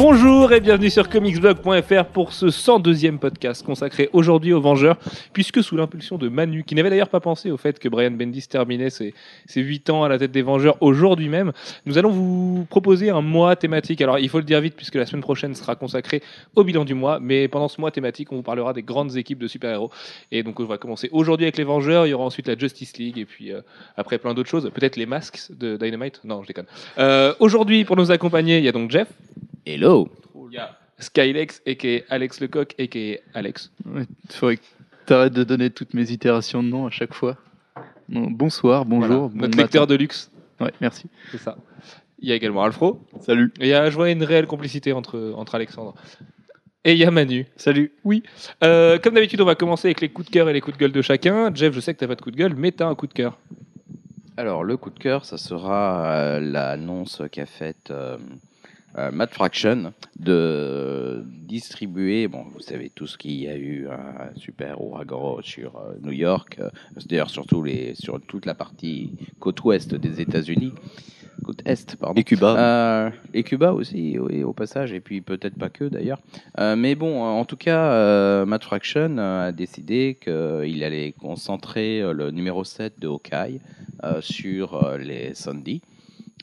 Bonjour et bienvenue sur comicsblog.fr pour ce 102e podcast consacré aujourd'hui aux Vengeurs, puisque sous l'impulsion de Manu, qui n'avait d'ailleurs pas pensé au fait que Brian Bendis terminait ses, ses 8 ans à la tête des Vengeurs aujourd'hui même, nous allons vous proposer un mois thématique. Alors il faut le dire vite puisque la semaine prochaine sera consacrée au bilan du mois, mais pendant ce mois thématique, on vous parlera des grandes équipes de super-héros. Et donc on va commencer aujourd'hui avec les Vengeurs, il y aura ensuite la Justice League et puis euh, après plein d'autres choses, peut-être les masques de Dynamite. Non, je déconne. Euh, aujourd'hui pour nous accompagner, il y a donc Jeff. Hello. Il y a Skylex, et Alex Lecoq, et Alex. Il faudrait que tu arrêtes de donner toutes mes itérations de nom à chaque fois. Bon, bonsoir, bonjour. Voilà, notre lecteur de luxe. Ouais, merci. C'est ça. Il y a également Alfro. Salut. Et il y a, je vois une réelle complicité entre, entre Alexandre. Et il y a Manu. Salut. Oui. Euh, comme d'habitude, on va commencer avec les coups de cœur et les coups de gueule de chacun. Jeff, je sais que tu n'as pas de coup de gueule, mais tu as un coup de cœur. Alors, le coup de cœur, ça sera euh, l'annonce qu'a faite euh, euh, Matt Fraction de distribuer, bon, vous savez tout ce qu'il y a eu un super ouragan sur euh, New York, euh, d'ailleurs surtout les, sur toute la partie côte ouest des États-Unis, côte est, pardon. Et Cuba. Euh, et Cuba aussi, oui, au passage, et puis peut-être pas que d'ailleurs. Euh, mais bon, en tout cas, Matt Fraction a décidé qu'il allait concentrer le numéro 7 de Hawkeye sur les Sunday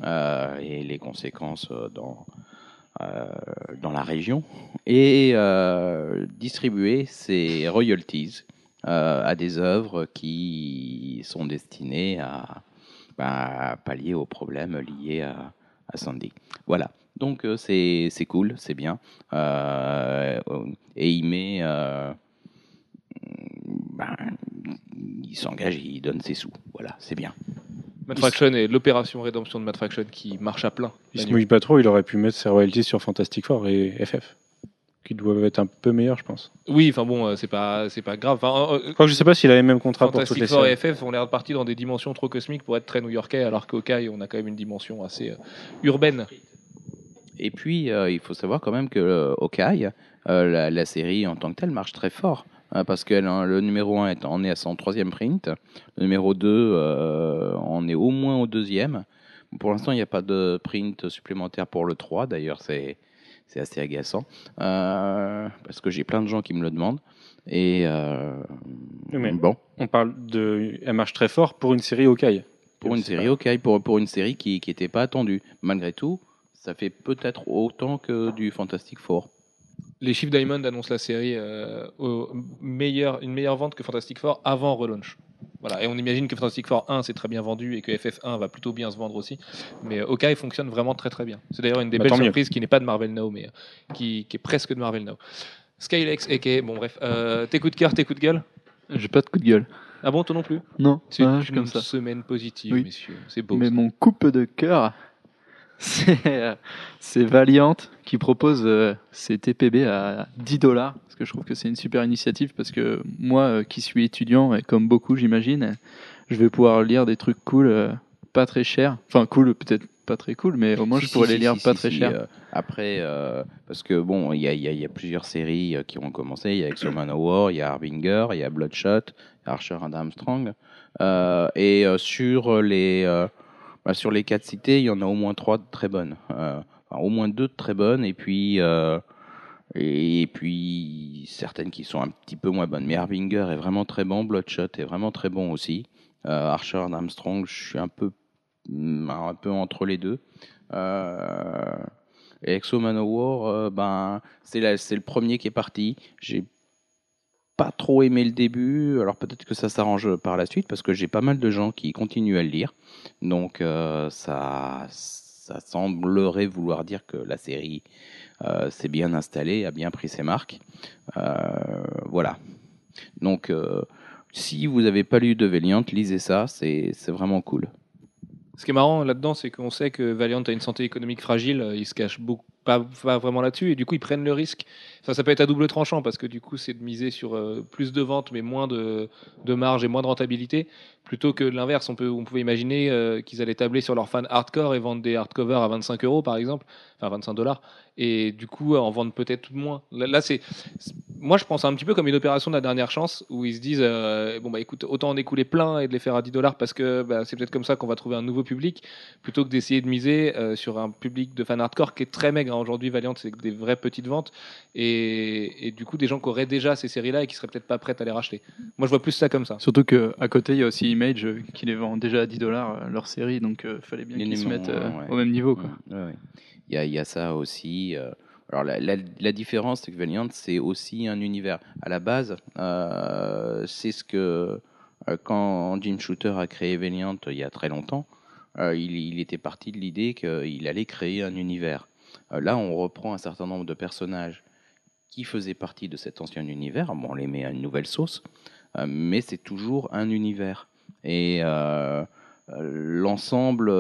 et les conséquences euh, dans, euh, dans la région et euh, distribuer ses royalties euh, à des œuvres qui sont destinées à, ben, pallier aux problèmes liés à, Sandy. Voilà. Donc euh, c'est cool, c'est bien. Euh, et il met... euh, ben, il s'engage, il donne ses sous. Voilà, c'est bien. Matt Fraction et l'opération rédemption de Matt Fraction qui marche à plein. Il se mouille pas trop, il aurait pu mettre ses royalties sur Fantastic Four et FF, qui doivent être un peu meilleurs, je pense. Oui, enfin bon, euh, c'est pas, c'est pas grave. Enfin, euh, Je crois que je sais pas s'il a les mêmes contrats pour toutes Fantastic les Four séries. et FF ont l'air de partir dans des dimensions trop cosmiques pour être très new-yorkais, alors qu'au Hawkeye, on a quand même une dimension assez euh, urbaine. Et puis, euh, il faut savoir quand même que euh, Hawkeye, euh, la, la série en tant que telle, marche très fort. Hein, parce que hein, le numéro 1 est, en est à son troisième print. Le numéro 2 euh, en est au moins au deuxième. Pour l'instant, il n'y a pas de print supplémentaire pour le 3. D'ailleurs, c'est c'est assez agaçant. Euh, parce que j'ai plein de gens qui me le demandent. Et euh, mais- bon, On parle de. Elle marche très fort pour une série Hawkeye. pour une série, ok, pour, pour une série qui n'était pas attendue. Malgré tout, ça fait peut-être autant que du Fantastic Four. Les chiffres Diamond annoncent la série euh, au meilleur, une meilleure vente que Fantastic Four avant relaunch. Voilà. Et on imagine que Fantastic Four 1 c'est très bien vendu et que FF1 va plutôt bien se vendre aussi. Mais euh, Hawkeye fonctionne vraiment très très bien. C'est d'ailleurs une des Bah, belles mieux. surprises qui n'est pas de Marvel Now, mais euh, qui, qui est presque de Marvel Now. Skylex, et bon bref, euh, tes coups de cœur, tes coups de gueule? J'ai pas de coup de gueule. Ah bon, toi non plus? Non, C'est une comme ça. semaine positive, Oui. messieurs. C'est beau. Mais ça. mon coupe de cœur, c'est euh, c'est Valiant qui propose euh, ses TPB à 10 dollars. Parce que je trouve que c'est une super initiative. Parce que moi, euh, qui suis étudiant, et comme beaucoup, j'imagine, je vais pouvoir lire des trucs cool, euh, pas très chers. Enfin, cool, peut-être pas très cool, mais au moins Si, je pourrais si, les lire si, pas très cher. euh, après, euh, parce que bon, il y a, y y plusieurs séries euh, qui ont commencé. Il y a X-Men War, il y a Harbinger, il y a Bloodshot, Archer and Armstrong. Euh, et euh, sur les euh, bah, sur les quatre cités, il y en a au moins trois de très bonnes. Euh, au moins deux de très bonnes, et puis euh, et, puis certaines qui sont un petit peu moins bonnes. Mais Harbinger est vraiment très bon, Bloodshot est vraiment très bon aussi. Euh, Archer Armstrong, je suis un peu mm, un peu entre les deux. Et Exo Manowar, ben, c'est le premier qui est parti. Pas trop aimé le début, alors peut-être que ça s'arrange par la suite parce que j'ai pas mal de gens qui continuent à le lire. Donc euh, ça, ça semblerait vouloir dire que la série euh, s'est bien installée, a bien pris ses marques. Euh, voilà. Donc si vous n'avez pas lu de Valiant, lisez ça, c'est vraiment cool. Ce qui est marrant là-dedans, c'est qu'on sait que Valiant a une santé économique fragile, ils se cachent beaucoup, pas vraiment là-dessus, et du coup ils prennent le risque. Ça, ça peut être à double tranchant parce que du coup, c'est de miser sur euh, plus de ventes mais moins de, de marge et moins de rentabilité, plutôt que l'inverse. On, on pouvait imaginer euh, qu'ils allaient tabler sur leurs fans hardcore et vendre des hardcovers à 25 euros par exemple, enfin 25 dollars, et du coup en vendre peut-être moins. Là, là, c'est, moi je pense un petit peu comme une opération de la dernière chance où ils se disent euh, bon bah écoute autant en écouler plein et de les faire à 10 dollars parce que bah, c'est peut-être comme ça qu'on va trouver un nouveau public plutôt que d'essayer de miser sur un public de fans hardcore qui est très maigre hein. aujourd'hui Valiant c'est des vraies petites ventes et, et du coup des gens qui auraient déjà ces séries là et qui seraient peut-être pas prêts à les racheter moi je vois plus ça comme ça Surtout qu'à côté, il y a aussi Image euh, qui les vend déjà à 10 dollars leur série, donc il fallait bien Les qu'ils se mettent euh, ouais. au même niveau. Quoi. Ouais, ouais. Il y, a, il y a ça aussi. euh, alors la, la- la différence, c'est que Valiant, c'est aussi un univers. À la base, euh, c'est ce que euh, quand Jim Shooter a créé Valiant il y a très longtemps, euh, il, il était parti de l'idée qu'il allait créer un univers. Euh, là, on reprend un certain nombre de personnages qui faisaient partie de cet ancien univers. Bon, on les met à une nouvelle sauce, euh, mais c'est toujours un univers. Et euh, euh, l'ensemble.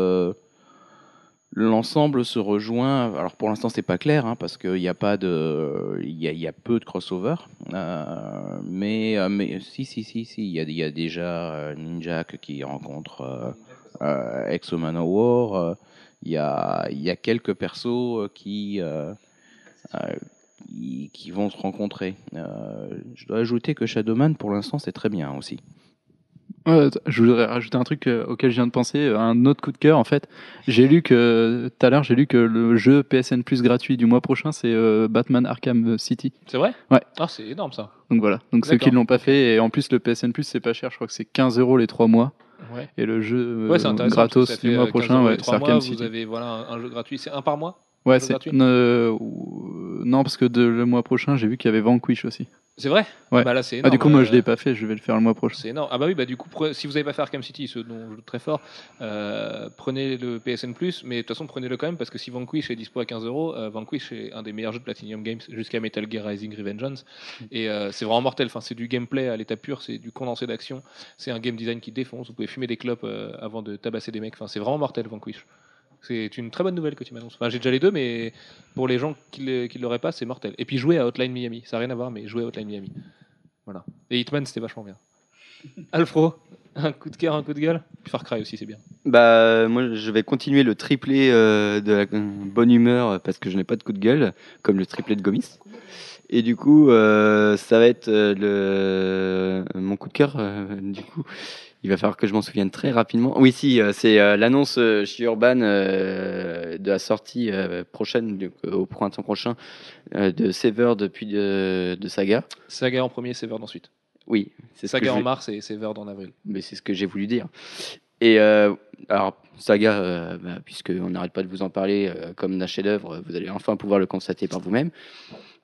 L'ensemble se rejoint. Alors pour l'instant c'est pas clair hein, parce qu'il n'y a pas de, il y a, peu de crossover. Mais mais si si si si il y a, y a déjà Ninjak qui rencontre euh, Exo Manowar. Il y a y a quelques persos qui qui, qui vont se rencontrer. Euh, je dois ajouter que Shadowman pour l'instant c'est très bien aussi. Ouais, je voudrais rajouter un truc euh, auquel je viens de penser, euh, un autre coup de cœur en fait. J'ai lu que tout à l'heure, j'ai lu que le jeu PSN Plus gratuit du mois prochain, c'est euh, Batman Arkham City. c'est vrai? Ouais. ah c'est énorme ça Donc voilà. Donc ceux qui ne l'ont pas fait, et en plus le PSN Plus c'est pas cher, je crois que c'est 15 euros les 3 mois. ouais Et le jeu Ouais, gratos du mois 15 prochain, ouais, mois, Arkham Vous City. avez voilà, un, un jeu gratuit. C'est un par mois? Ouais, c'est euh, non parce que de, le mois prochain, j'ai vu qu'il y avait Vanquish aussi. C'est vrai? Ouais. Bah là, c'est Ah du coup, moi je Euh, l'ai pas fait, je vais le faire le mois prochain. C'est énorme. Ah bah oui, bah du coup, pre- si vous n'avez pas fait Arkham City, ce dont je doute très fort, euh, prenez le PSN Plus, mais de toute façon, prenez-le quand même parce que si Vanquish est dispo à 15 euros, Vanquish est un des meilleurs jeux de Platinum Games jusqu'à Metal Gear Rising Revengeance. Et euh, c'est vraiment mortel. Enfin, c'est du gameplay à l'état pur, c'est du condensé d'action, c'est un game design qui défonce. Vous pouvez fumer des clopes euh, avant de tabasser des mecs. Enfin, c'est vraiment mortel, Vanquish. C'est une très bonne nouvelle que tu m'annonces. Enfin, j'ai déjà les deux, mais pour les gens qui ne l'auraient pas, c'est mortel. Et puis jouer à Hotline Miami, ça n'a rien à voir, mais jouer à Hotline Miami. Voilà. Et Hitman, c'était vachement bien. Alfro, un coup de cœur, un coup de gueule? Puis Far Cry aussi, c'est bien. Bah, moi, je vais continuer le triplé euh, de la bonne humeur parce que je n'ai pas de coup de gueule, comme le triplé de Gomis. Et du coup, euh, ça va être euh, le mon coup de cœur. euh, du coup, il va falloir que je m'en souvienne très rapidement. Oui, si, euh, c'est euh, l'annonce euh, chez Urban de la sortie prochaine, au printemps prochain, de Sever depuis de, de Saga. Saga en premier, Severed ensuite. Oui, c'est Saga en mars et Severed en avril. mais c'est ce que j'ai voulu dire. Et euh, alors, Saga, euh, bah, puisqu'on n'arrête pas de vous en parler euh, comme d'un chef-d'œuvre, vous allez enfin pouvoir le constater par vous-même.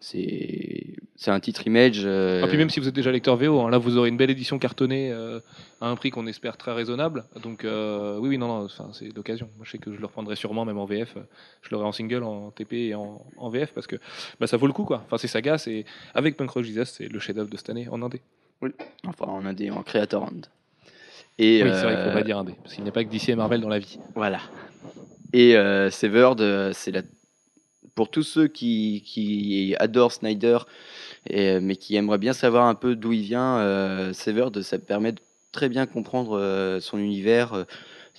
C'est c'est un titre image. euh, Et puis même si vous êtes déjà lecteur VO, hein, là vous aurez une belle édition cartonnée euh, à un prix qu'on espère très raisonnable. Donc euh, oui, oui, non, non, enfin, c'est l'occasion. Moi je sais que je le reprendrai sûrement même en VF. Je l'aurai en single, en TP et en, en VF parce que bah, ça vaut le coup quoi. Enfin c'est Saga, c'est avec Punk Rock Jesus, c'est le chef-d'œuvre de cette année en indé. Enfin, en indé, en creator hand. Et oui, c'est vrai qu'il euh, faut pas dire indé parce qu'il n'y a pas que DC et Marvel dans la vie. Voilà. Et euh, Severed, euh, c'est la... pour tous ceux qui, qui adorent Snyder, et, mais qui aimeraient bien savoir un peu d'où il vient, euh, Severed, ça permet de très bien comprendre euh, son univers, euh,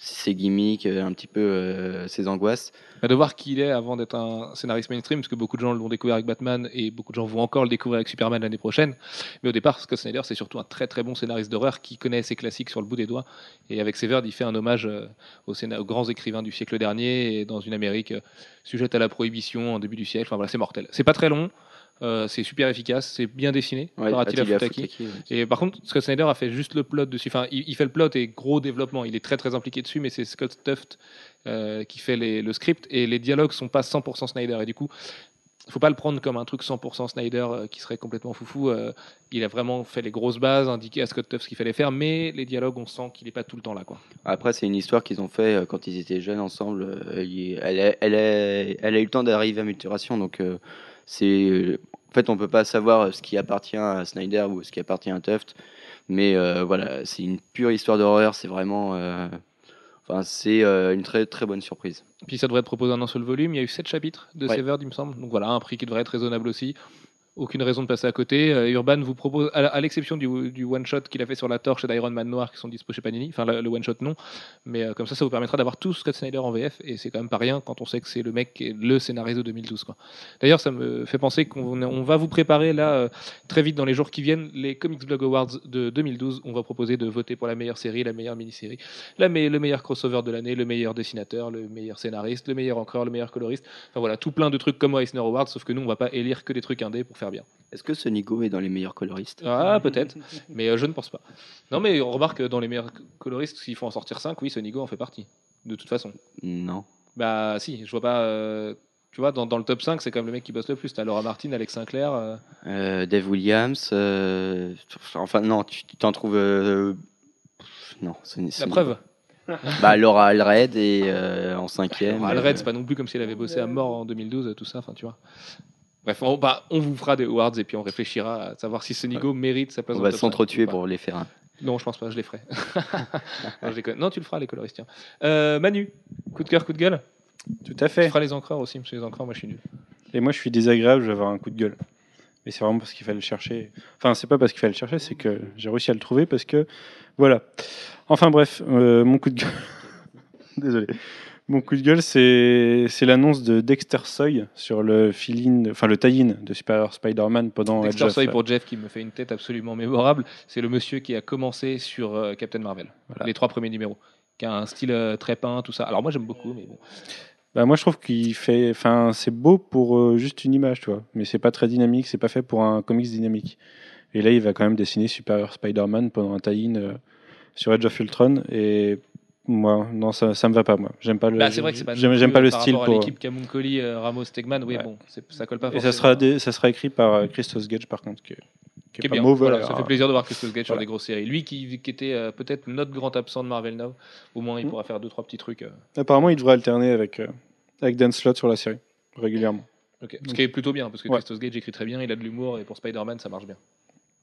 ses gimmicks, euh, un petit peu euh, ses angoisses. Bah, de voir qui il est avant d'être un scénariste mainstream, parce que beaucoup de gens l'ont découvert avec Batman et beaucoup de gens vont encore le découvrir avec Superman l'année prochaine. Mais au départ, Scott Snyder, c'est surtout un très très bon scénariste d'horreur qui connaît ses classiques sur le bout des doigts. Et avec Severed, il fait un hommage euh, aux, grands écrivains du siècle dernier et dans une Amérique sujette à la prohibition en début du siècle. Enfin voilà, c'est mortel. C'est pas très long, euh, c'est super efficace, c'est bien dessiné Ouais, par Attila Attila Futaki. Futaki, ouais. Et par contre, Scott Snyder a fait juste le plot dessus. Enfin, il, il fait le plot et gros développement. Il est très très impliqué dessus, mais c'est Scott Tuft euh, qui fait les- le script et les dialogues sont pas 100% Snyder. Et du coup, faut pas le prendre comme un truc 100% Snyder euh, qui serait complètement foufou. Euh, il a vraiment fait les grosses bases, indiqué à Scott Tuft ce qu'il fallait faire, mais les dialogues, on sent qu'il est pas tout le temps là, quoi. Après, c'est une histoire qu'ils ont fait euh, quand ils étaient jeunes ensemble. Elle, a- elle, a- elle a eu le temps d'arriver à maturation, donc c'est. En fait, on peut pas savoir ce qui appartient à Snyder ou ce qui appartient à Tuft, mais euh, voilà, c'est une pure histoire d'horreur. C'est vraiment. euh, Enfin, c'est euh, une très très bonne surprise. Puis ça devrait être proposé en un seul volume. Il y a eu 7 chapitres de Ouais. Severed, il me semble. Donc voilà, un prix qui devrait être raisonnable aussi. Aucune raison de passer à côté. Euh, Urban vous propose, à, l'exception du, du one shot qu'il a fait sur la torche d'Iron Man Noir qui sont dispo chez Panini, enfin le, le one shot non, mais euh, comme ça, ça vous permettra d'avoir tout Scott Snyder en VF et c'est quand même pas rien quand on sait que c'est le mec qui est le scénariste de 2012. Quoi. D'ailleurs, ça me fait penser qu'on on va vous préparer là euh, très vite dans les jours qui viennent les Comics Blog Awards de 2012. On va proposer de voter pour la meilleure série, la meilleure mini-série, la me- le meilleur crossover de l'année, le meilleur dessinateur, le meilleur scénariste, le meilleur encreur, le meilleur coloriste. Enfin voilà, tout plein de trucs comme Eisner Awards, sauf que nous, on va pas élire que des trucs indés pour faire bien. Est-ce que Sonigo est dans les meilleurs coloristes? Ah, peut-être, mais euh, je ne pense pas. Non, mais on remarque que dans les meilleurs coloristes, s'il faut en sortir 5, oui, Sonigo en fait partie, de toute façon. Non. Bah, si, je vois pas. euh, tu vois, dans, dans le top 5, c'est quand même le mec qui bosse le plus. T'as Laura Martin, Alex Sinclair. euh, Euh, Dave Williams. euh, Enfin, non, tu tu t'en trouves. euh, Non, Sony- la Sonigo. preuve. Bah, Laura Alred et euh, en cinquième. Euh, Alred, c'est pas non plus comme si elle avait bossé à mort en 2012, euh, tout ça, enfin, tu vois. Bref, on, bah, on vous fera des awards et puis on réfléchira à savoir si Sonigo mérite sa place on va le top 5 s'entretuer pour les faire un. Non, je pense pas, je les ferai. non, je. Non, tu le feras, les coloristes. tiens. Euh, Manu, coup de cœur, coup de gueule? Tout à Tu fait. feras les encreurs aussi, parce que les encreurs, moi je suis nul. Et moi, je suis désagréable, je vais avoir un coup de gueule. Mais c'est vraiment parce qu'il fallait le chercher. Enfin, c'est pas parce qu'il fallait le chercher, c'est que j'ai réussi à le trouver parce que. Voilà. Enfin, bref, euh, mon coup de gueule. Désolé. Mon coup de gueule, c'est c'est l'annonce de Dexter Soy sur le fill enfin le tie-in de Superior Spider-Man pendant Dexter Edge of- Soy pour Jeff qui me fait une tête absolument mémorable. C'est le monsieur qui a commencé sur euh, Captain Marvel, Voilà. les trois premiers numéros, qui a un style euh, très peint, tout ça. Alors moi j'aime beaucoup, mais bon. Bah, moi, je trouve qu'il fait. Enfin, c'est beau pour euh, juste une image, tu vois. Mais c'est pas très dynamique, c'est pas fait pour un comics dynamique. Et là, il va quand même dessiner Superior Spider-Man pendant un tie-in sur Edge of Ultron. Et moi, non, ça, ça me va pas, moi. J'aime pas le. Bah, c'est vrai que c'est pas. J'aime pas le par style rapport pour. l'équipe Camuncoli, euh, Ramos, Stegman. Oui, Ouais. bon, ça colle pas. Et ça forcément. sera, dé- ça sera écrit par euh, Christos Gage, par contre, qui, est- qui pas bien. mauvais. Voilà, ça fait plaisir de voir Christophe Gage sur Voilà. des grosses séries. Lui qui, qui était euh, peut-être notre grand absent de Marvel Now, au moins il Mm. pourra faire deux trois petits trucs. euh, Apparemment, il devrait alterner avec, euh, avec Dan Slott sur la série, régulièrement. ok. Ce qui est plutôt bien parce que Ouais. Christophe Gage écrit très bien, il a de l'humour et pour Spider-Man ça marche bien.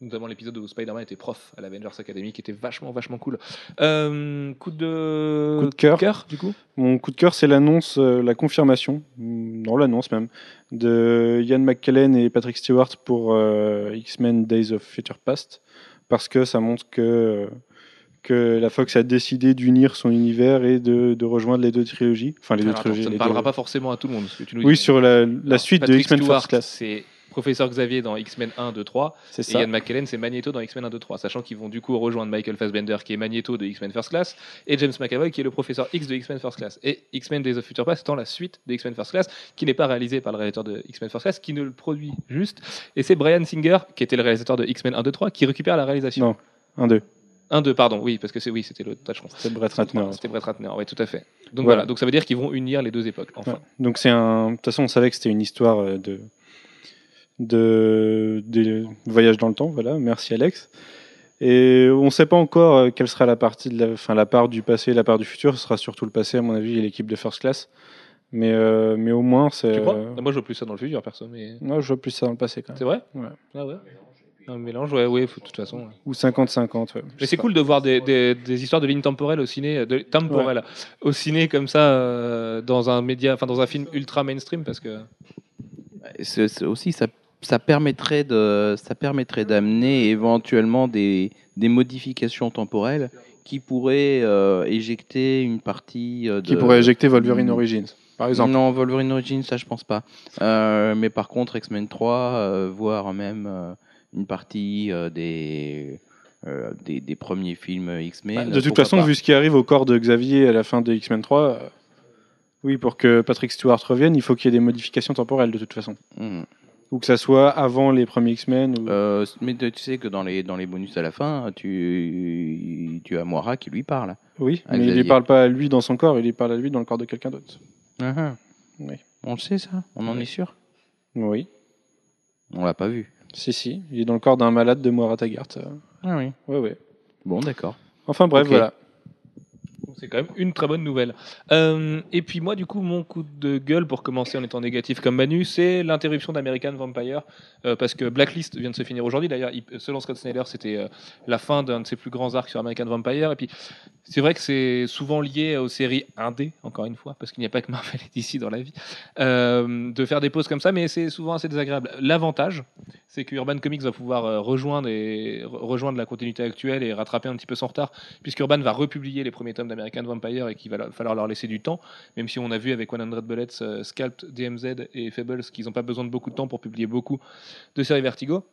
Notamment l'épisode où Spider-Man était prof à l'Avengers Academy qui était vachement vachement cool. Euh, coup de Coup de cœur. du coup? Mon coup de cœur, c'est l'annonce, euh, la confirmation, mm, non l'annonce même, de Ian McKellen et Patrick Stewart pour euh, X-Men Days of Future Past, parce que ça montre que, que la Fox a décidé d'unir son univers et de, de rejoindre les deux trilogies. Enfin, les deux attends, trilogies. ça ne parlera deux- pas forcément à tout le monde. que tu nous Oui, dis. sur la, suite de X-Men First Class. C'est Professeur Xavier dans X-Men 1, 2, 3. C'est Et ça. Ian McKellen, c'est Magneto dans X-Men 1, 2, 3. Sachant qu'ils vont du coup rejoindre Michael Fassbender, qui est Magneto de X-Men First Class, et James McAvoy, qui est le professeur X de X-Men First Class. Et X-Men Days of Future Past étant la suite de X-Men First Class, qui n'est pas réalisé par le réalisateur de X-Men First Class, qui ne le produit juste. Et c'est Brian Singer, qui était le réalisateur de X-Men 1, 2, 3, qui récupère la réalisation. Non. Un, deux. 1, 2, pardon, oui, parce que c'est oui, c'était le Touch C'est Brett Ratner. C'était Brett Ratner, oui, tout à fait. Donc Voilà. voilà, donc ça veut dire qu'ils vont unir les deux époques, enfin. Ouais. Donc c'est un. De toute façon, on savait que c'était une histoire euh, de de, de voyage dans le temps. Voilà. Merci Alex. Et on ne sait pas encore euh, quelle sera la partie de la, enfin, la part du passé, et la part du futur. Ce sera surtout le passé, à mon avis, et l'équipe de First Class. Mais euh, mais au moins c'est. Tu crois? euh, Moi, je vois plus ça dans le futur, perso, mais. Moi, je vois plus ça dans le passé quand même. C'est vrai? Ouais. Ah ouais? Un mélange, ouais, ouais, de toute façon. Ou 50-50. ouais. Mais c'est cool de voir des, des, des histoires de lignes temporelles au ciné, de temporelles au ciné comme ça euh, dans un média, enfin dans un film ultra mainstream parce que C'est- c'est aussi, ça, ça permettrait de, ça permettrait d'amener éventuellement des, des modifications temporelles qui pourraient euh, éjecter une partie euh, de. Qui pourrait éjecter Wolverine. Origins, par exemple. Non, Wolverine Origins, ça je pense pas. Euh, mais par contre, X-Men 3, euh, voire même une partie des, des des premiers films X-Men. Bah, de toute façon, pas. vu ce qui arrive au corps de Xavier à la fin de X-Men 3, euh, oui, pour que Patrick Stewart revienne, il faut qu'il y ait des modifications temporelles de toute façon. Mhm. Ou que ça soit avant les premiers X-Men. Ou... Euh, mais tu sais que dans les, dans les bonus à la fin, tu, tu as Moira qui lui parle. oui, mais il Xavier. lui parle pas à lui dans son corps, il lui parle à lui dans le corps de quelqu'un d'autre. Oui. On le sait ça On en Oui. est sûr Oui, On l'a pas vu. si, si. Il est dans le corps d'un malade de Moira Taggart. euh. Ah oui. Ouais, ouais. Bon, d'accord. Enfin bref, voilà. C'est quand même une très bonne nouvelle. Euh, et puis moi, du coup, mon coup de gueule pour commencer en étant négatif comme Manu, c'est l'interruption d'American Vampire euh, parce que Blacklist vient de se finir aujourd'hui. D'ailleurs, il- selon Scott Snyder, c'était euh, la fin d'un de ses plus grands arcs sur American Vampire. Et puis, c'est vrai que c'est souvent lié aux séries indé, encore une fois, parce qu'il n'y a pas que Marvel et DC dans la vie, de faire des pauses comme ça, mais c'est souvent assez désagréable. L'avantage, c'est que Urban Comics va pouvoir rejoindre, rejoindre la continuité actuelle et rattraper un petit peu son retard, puisque Urban va republier les premiers tomes d'American Vampire et qu'il va falloir leur laisser du temps, même si on a vu avec 100 Bullets, euh, Scalped, DMZ et Fables qu'ils n'ont pas besoin de beaucoup de temps pour publier beaucoup de séries Vertigo.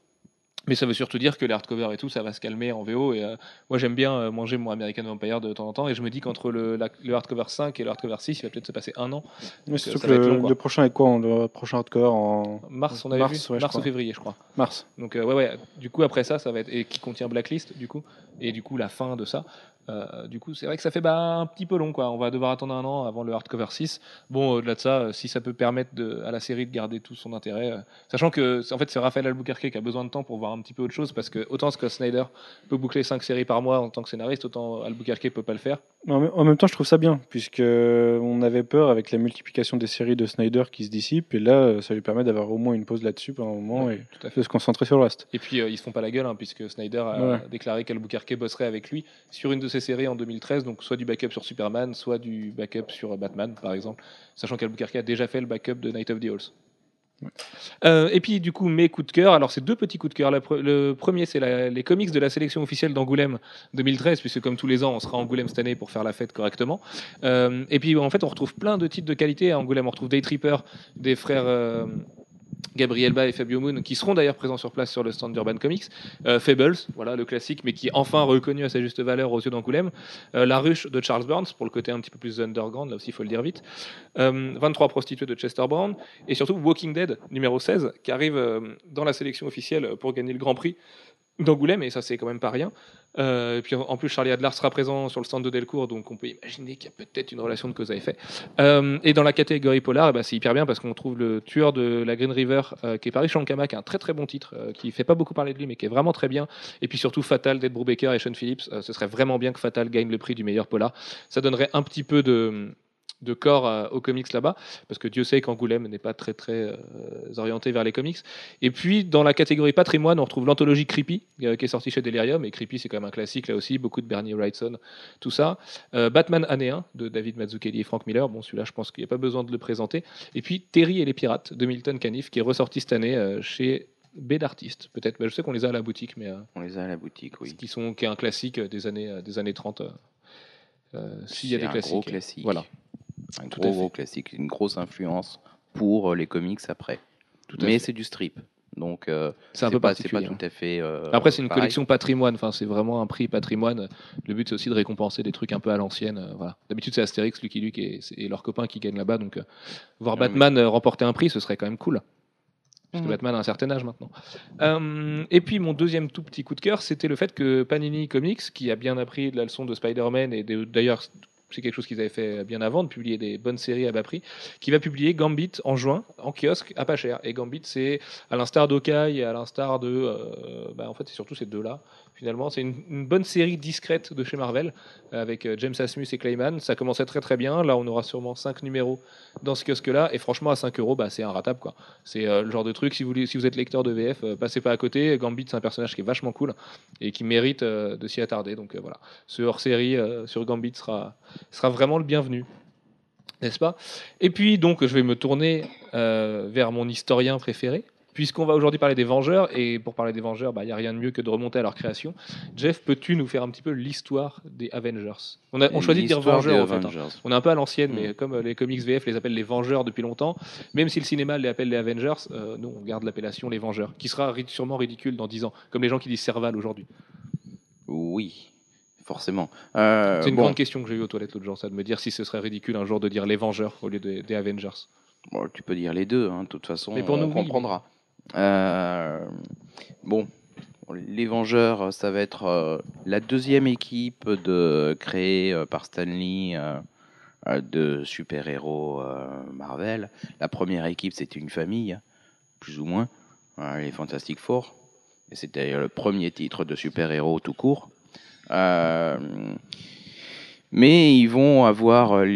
Mais ça veut surtout dire que les hardcovers et tout, ça va se calmer en VO. Et euh, moi, j'aime bien euh, manger mon American Vampire de temps en temps. Et je me dis qu'entre le, la- le hardcover 5 et le hardcover 6, il va peut-être se passer un an. Mais surtout que le, long, quoi. le prochain est quoi Le prochain hardcover en Mars, on avait Mars, vu ouais, Mars ou février, je crois. mars. Donc euh, ouais, ouais. Du coup, après ça, ça va être et qui contient Blacklist, du coup, et du coup la fin de ça. Euh, du coup, c'est vrai que ça fait bah, un petit peu long, quoi. On va devoir attendre un an avant le hardcover 6. Bon, au-delà de ça, euh, si ça peut permettre de, à la série de garder tout son intérêt, euh, sachant que c'est- en fait c'est Raphaël Albuquerque qui a besoin de temps pour voir un petit peu autre chose, parce que autant Scott Snyder peut boucler 5 séries par mois en tant que scénariste, autant Albuquerque peut pas le faire. En même- temps, je trouve ça bien, puisque on avait peur avec la multiplication des séries de Snyder qui se dissipent, et là, ça lui permet d'avoir au moins une pause là-dessus pendant un moment et Tout à fait. de se concentrer sur le reste. Et puis ils se font pas la gueule, hein, puisque Snyder a Ouais. déclaré qu'Albuquerque bosserait avec lui sur une de ses séries en 2013, donc soit du backup sur Superman, soit du backup sur euh, Batman, par exemple, sachant qu'Albuquerque a déjà fait le backup de Night of the Owls. Euh, et puis du coup mes coups de cœur, alors c'est deux petits coups de cœur. Pre- le premier c'est les comics de la sélection officielle d'Angoulême 2013, puisque comme tous les ans on sera à Angoulême cette année pour faire la fête correctement. Euh, et puis en fait on retrouve plein de titres de qualité à Angoulême. On retrouve Day Tripper des frères euh, Gabriel Ba et Fabio Moon, qui seront d'ailleurs présents sur place sur le stand d'Urban Comics. Euh, Fables, voilà le classique, mais qui est enfin reconnu à sa juste valeur aux yeux d'Angoulême. Euh, La Ruche de Charles Burns, pour le côté un petit peu plus underground, là aussi il faut le dire vite. Euh, 23 prostituées de Chester Brown. Et surtout Walking Dead, numéro 16, qui arrive euh, dans la sélection officielle pour gagner le Grand Prix d'Angoulême, et ça c'est quand même pas rien. Euh, et puis en plus Charlie Adler sera présent sur le stand de Delcourt, donc on peut imaginer qu'il y a peut-être une relation de cause à effet. Euh, et dans la catégorie polar, eh ben, c'est hyper bien parce qu'on trouve le tueur de la Green River, euh, qui est Paris Shankama, qui est un très très bon titre, qui fait pas beaucoup parler de lui, mais qui est vraiment très bien. Et puis surtout Fatal d'Ed Brubaker et Sean Phillips. Ce serait vraiment bien que Fatal gagne le prix du meilleur polar. Ça donnerait un petit peu de de corps aux comics là-bas, parce que Dieu sait qu'Angoulême n'est pas très très euh, orienté vers les comics. Et puis dans la catégorie patrimoine, on retrouve l'anthologie Creepy, euh, qui est sortie chez Delirium, et Creepy c'est quand même un classique là aussi, beaucoup de Bernie Wrightson, tout ça. Euh, Batman année 1 de David Mazzucchelli et Frank Miller, bon celui-là je pense qu'il n'y a pas besoin de le présenter. Et puis Terry et les pirates de Milton Caniff, qui est ressorti cette année chez B d'artistes, peut-être. Bah, je sais qu'on les a à la boutique, mais euh, On les a à la boutique, oui. qui, sont, qui est un classique des années, des années 30. euh, S'il y a C'est des un classiques. gros classique. Voilà. Un gros, gros classique. Une grosse influence pour euh, les comics après. Tout Mais c'est du strip. Donc, euh, C'est un peu pas, c'est pas particulier. tout à fait. euh, Après, c'est une pareil. collection patrimoine. Enfin, c'est vraiment un prix patrimoine. Le but, c'est aussi de récompenser des trucs un peu à l'ancienne. euh, Voilà. D'habitude, c'est Astérix, Lucky Luke et, et leurs copains qui gagnent là-bas. Donc, euh, voir Ah, Batman remporter un prix, ce serait quand même cool. Parce que Mhm. Batman a un certain âge maintenant. Euh, et puis, mon deuxième tout petit coup de cœur, c'était le fait que Panini Comics, qui a bien appris de la leçon de Spider-Man, et de- d'ailleurs, c'est quelque chose qu'ils avaient fait bien avant, de publier des bonnes séries à bas prix, qui va publier Gambit en juin, en kiosque, à pas cher. Et Gambit, c'est à l'instar d'Okai à l'instar de. euh, bah, en fait, c'est surtout ces deux-là. Finalement, c'est une, bonne série discrète de chez Marvel, avec euh, James Asmus et Clayman. Ça commençait très très bien. Là, on aura sûrement 5 numéros dans ce kiosque-là. Et franchement, à 5 euros, bah, c'est inratable. quoi. C'est euh, le genre de truc, si vous, si vous êtes lecteur de VF, euh, passez pas à côté. Gambit, c'est un personnage qui est vachement cool et qui mérite euh, de s'y attarder. Donc euh, voilà, ce hors-série euh, sur Gambit sera, sera vraiment le bienvenu. N'est-ce pas? Et puis, donc, je vais me tourner euh, vers mon historien préféré, puisqu'on va aujourd'hui parler des Vengeurs. Et pour parler des Vengeurs, bah, il n'y a rien de mieux que de remonter à leur création. Jeff, peux-tu nous faire un petit peu l'histoire des Avengers? On, a, on choisit de dire Vengeurs, en fait. hein. On est un peu à l'ancienne, Mm. mais comme euh, les comics VF les appellent les Vengeurs depuis longtemps, même si le cinéma les appelle les Avengers, euh, nous on garde l'appellation les Vengeurs, qui sera sûrement ridicule dans 10 ans, comme les gens qui disent Serval aujourd'hui. Oui, forcément. Euh, C'est une bon, grande question que j'ai eue aux toilettes l'autre jour, ça de me dire si ce serait ridicule un jour de dire les Vengeurs au lieu des, des Avengers. bon, tu peux dire les deux, hein, de toute façon, Mais pour on nous, comprendra. Bon, les Vengeurs, ça va être euh, la deuxième équipe de, créée euh, par Stanley euh, euh, de super-héros euh, Marvel. La première équipe, c'était une famille, plus ou moins, euh, les Fantastic Four. Et c'était le premier titre de super-héros tout court. Euh, mais ils vont avoir euh,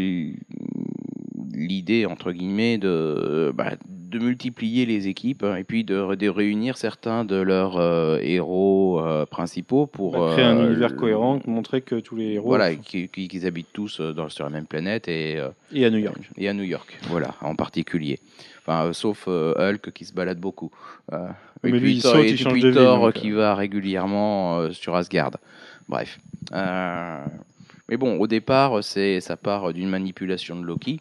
l'idée, entre guillemets, de, bah, de multiplier les équipes hein, et puis de, de réunir certains de leurs euh, héros euh, principaux pour Bah, créer un euh, univers cohérent, montrer que tous les héros. Voilà, qui- qui- qu'ils habitent tous dans, sur la même planète et, Et à New York. et à New York, voilà, en particulier. Enfin, sauf Hulk qui se balade beaucoup. Mais et lui, puis il saute, et de donc, qui va régulièrement sur Asgard. Bref. Mais bon, au départ, c'est ça part d'une manipulation de Loki.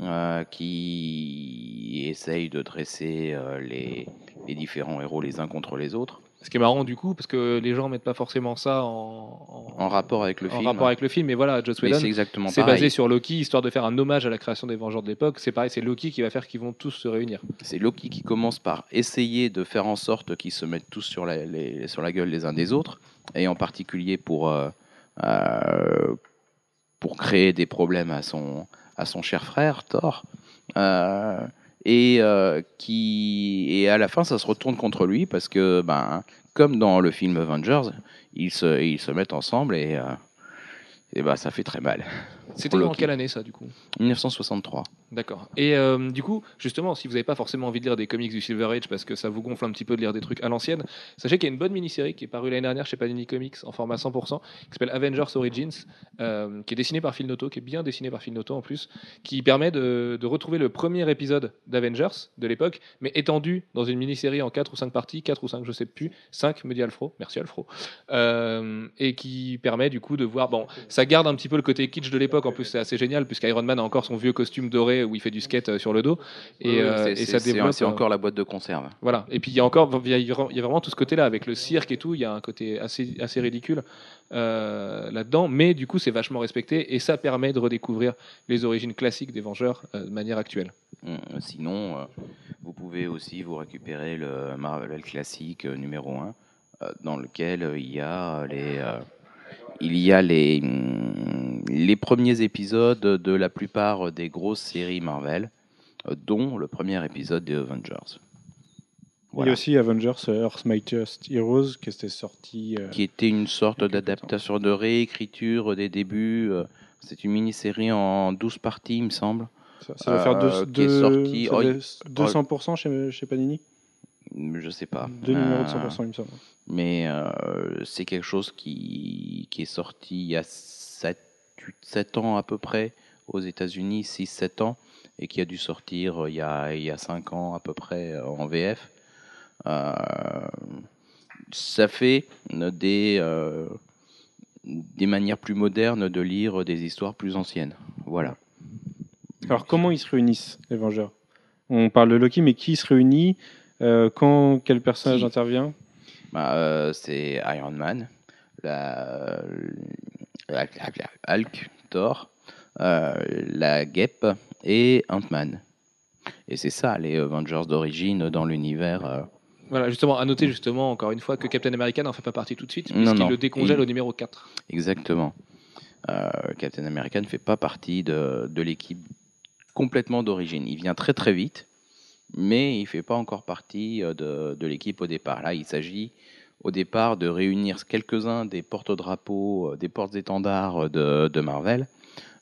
Euh, qui essaye de dresser euh, les, les différents héros les uns contre les autres Ce qui est marrant du coup, parce que les gens mettent pas forcément ça en, en rapport avec le en film. rapport avec le film. Mais voilà, Joss Whedon, c'est basé sur Loki, histoire de faire un hommage à la création des Vengeurs de l'époque. C'est pareil, c'est Loki qui va faire qu'ils vont tous se réunir. C'est Loki qui commence par essayer de faire en sorte qu'ils se mettent tous sur la, les- sur la gueule les uns des autres, et en particulier pour, euh, pour créer des problèmes à son, à son cher frère, Thor. Euh, et, euh, qui, et à la fin, ça se retourne contre lui parce que, ben, comme dans le film Avengers, ils se, ils se mettent ensemble et, euh, et ben, ça fait très mal. C'était en quelle année ça du coup 1963. D'accord. Et euh, du coup, justement, si vous n'avez pas forcément envie de lire des comics du Silver Age parce que ça vous gonfle un petit peu de lire des trucs à l'ancienne, sachez qu'il y a une bonne mini-série qui est parue l'année dernière chez Panini Comics en format 100%, qui s'appelle Avengers Origins, euh, qui est dessinée par Phil Noto, qui est bien dessinée par Phil Noto en plus, qui permet de, de retrouver le premier épisode d'Avengers de l'époque, mais étendu dans une mini-série en 4 ou 5 parties, 4 ou 5, je sais plus, 5, me dit Alfro, merci Alfro, euh, et qui permet du coup de voir, bon, ça garde un petit peu le côté kitsch de l'époque, en plus c'est assez génial, puisqu'Iron Man a encore son vieux costume doré où il fait du skate euh, sur le dos, et, euh, et ça développe... C'est euh, encore la boîte de conserve. voilà. Et puis il y a encore, il y a, vraiment tout ce côté-là avec le cirque et tout. Il y a un côté assez, assez ridicule là-dedans, mais du coup c'est vachement respecté et ça permet de redécouvrir les origines classiques des Vengeurs de manière actuelle. Hum, Sinon, vous pouvez aussi vous récupérer le Marvel classique numéro 1, dans lequel il y a les, il y a les, hum, les premiers épisodes de la plupart des grosses séries Marvel, dont le premier épisode des Avengers. Il y Voilà. a aussi Avengers euh, Earth Mightiest Heroes qui était sorti. euh, Qui était une sorte d'adaptation de réécriture des débuts. euh, C'est une mini-série en 12 parties, il me semble. ça, ça va faire deux, qui est deux- sorti- ça oh, va il- 200% chez, chez Panini? Je sais pas. Deux numéros de Euh, 100%, il me semble. mais euh, c'est quelque chose qui, qui est sorti il y a 7, 7 ans à peu près aux États-Unis, 6-7 ans, et qui a dû sortir euh, il y a, il y a 5 ans à peu près euh, en VF. Euh, ça fait euh, des, euh, des manières plus modernes de lire des histoires plus anciennes. Voilà. Alors, comment ils se réunissent, les Vengeurs? On parle de Loki, mais qui se réunit euh, Quand Quel personnage Qui intervient? Bah, euh, c'est Iron Man, la, la- la- la- Hulk, Thor, euh, la Guêpe et Ant-Man. Et c'est ça, les Avengers d'origine dans l'univers. euh. Voilà, justement, à noter justement encore une fois que Captain America n'en fait pas partie tout de suite, puisqu'il le décongèle Il- au numéro 4. Exactement. Euh, Captain America ne fait pas partie de, de l'équipe complètement d'origine. Il vient très très vite, mais il ne fait pas encore partie euh, de, de l'équipe au départ. Là, il s'agit au départ de réunir quelques-uns des porte-drapeaux, euh, des portes-étendards de, de Marvel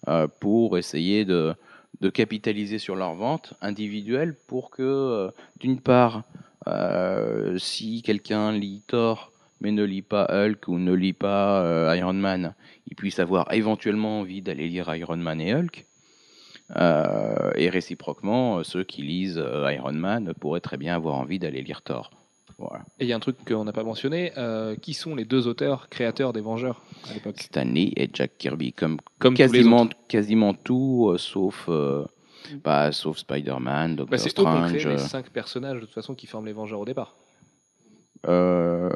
euh, pour essayer de, de capitaliser sur leur vente individuelle pour que, euh, d'une part, euh, si quelqu'un lit Thor mais ne lit pas Hulk ou ne lit pas euh, Iron Man, il puisse avoir éventuellement envie d'aller lire Iron Man et Hulk. Euh, et réciproquement, euh, ceux qui lisent euh, Iron Man pourraient très bien avoir envie d'aller lire Thor. Voilà. Et il y a un truc qu'on n'a pas mentionné, euh, qui sont les deux auteurs créateurs des Vengeurs à l'époque? Stanley et Jack Kirby, comme, Comme tous les quasiment, quasiment tout, euh, sauf, euh, bah, sauf Spider-Man, Doctor Bah, c'est eux qui ont Strange. créé les cinq personnages de toute façon qui forment les Vengeurs au départ. euh,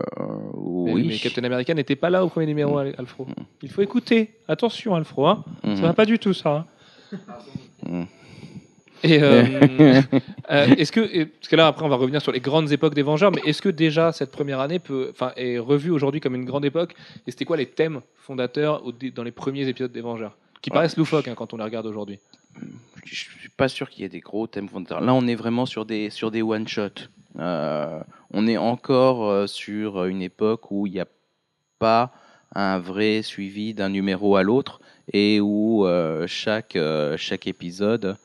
Mais- oui. Mais, Captain America n'était pas là au premier numéro, Al- Alfro. Il faut écouter. Attention, Alfro. Hein. Mhm. Ça va pas du tout, ça. hein. Et euh, euh, est-ce que, et- parce que là après on va revenir sur les grandes époques des Vengeurs, mais est-ce que déjà cette première année peut, enfin, est revue aujourd'hui comme une grande époque? Et c'était quoi les thèmes fondateurs au dans les premiers épisodes des Vengeurs, qui Ouais. paraissent loufoques hein, quand on les regarde aujourd'hui je suis pas sûr qu'il y ait des gros thèmes fondateurs. Là, on est vraiment sur des, sur des one-shots. Euh, on est encore euh, sur une époque où il n'y a pas un vrai suivi d'un numéro à l'autre et où euh, chaque, euh, chaque épisode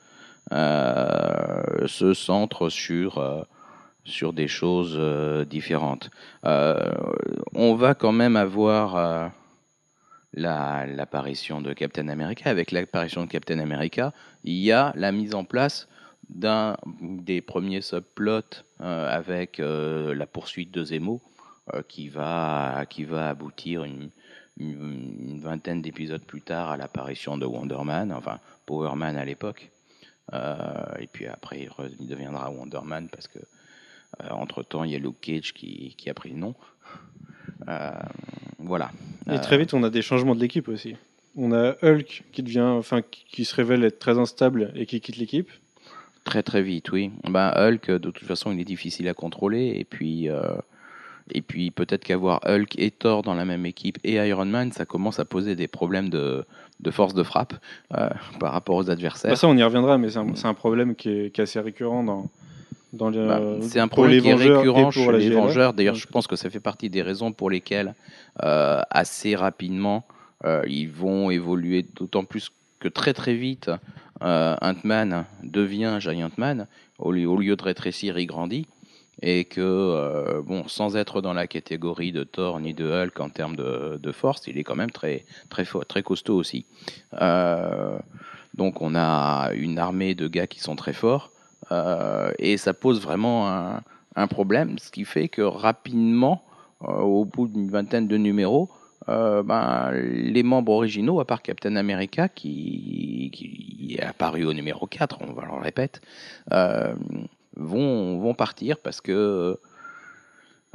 euh, se centre sur, sur des choses différentes. On va quand même avoir la- l'apparition de Captain America. Avec l'apparition de Captain America, il y a la mise en place d'un des premiers subplots avec la poursuite de Zemo qui, va, qui va aboutir une, une, vingtaine d'épisodes plus tard à l'apparition de Wonder Man, enfin Power Man à l'époque. Euh, et puis après, il, deviendra Wonder Man parce que entre temps, il y a Luke Cage qui, qui a pris le nom. Euh, voilà. Et Euh, très vite, on a des changements de l'équipe aussi. On a Hulk qui devient, enfin, qui se révèle être très instable et qui quitte l'équipe. Très très vite, oui. Ben, Hulk, de toute façon, il est difficile à contrôler. Et puis, euh, et puis peut-être qu'avoir Hulk et Thor dans la même équipe et Iron Man, ça commence à poser des problèmes de, de force de frappe euh, par rapport aux adversaires. Bah, ça, on y reviendra, mais c'est un, problème qui est, qui est assez récurrent dans, dans les, Bah, c'est un problème qui est récurrent pour chez les. Vengeurs. D'ailleurs, je pense que ça fait partie des raisons pour lesquelles, euh, assez rapidement, euh, ils vont évoluer d'autant plus que très très vite, Ant-Man devient Giant Man. Au lieu, au lieu de rétrécir, il grandit. Et que, euh, bon, sans être dans la catégorie de Thor ni de Hulk en termes de, force, il est quand même très, très, très costaud aussi. Euh, donc, on a une armée de gars qui sont très forts. Euh, et ça pose vraiment un, problème, ce qui fait que rapidement, au bout d'une vingtaine de numéros, ben, les membres originaux, à part Captain America, qui, est apparu au numéro 4, on va le répète, vont, vont partir parce que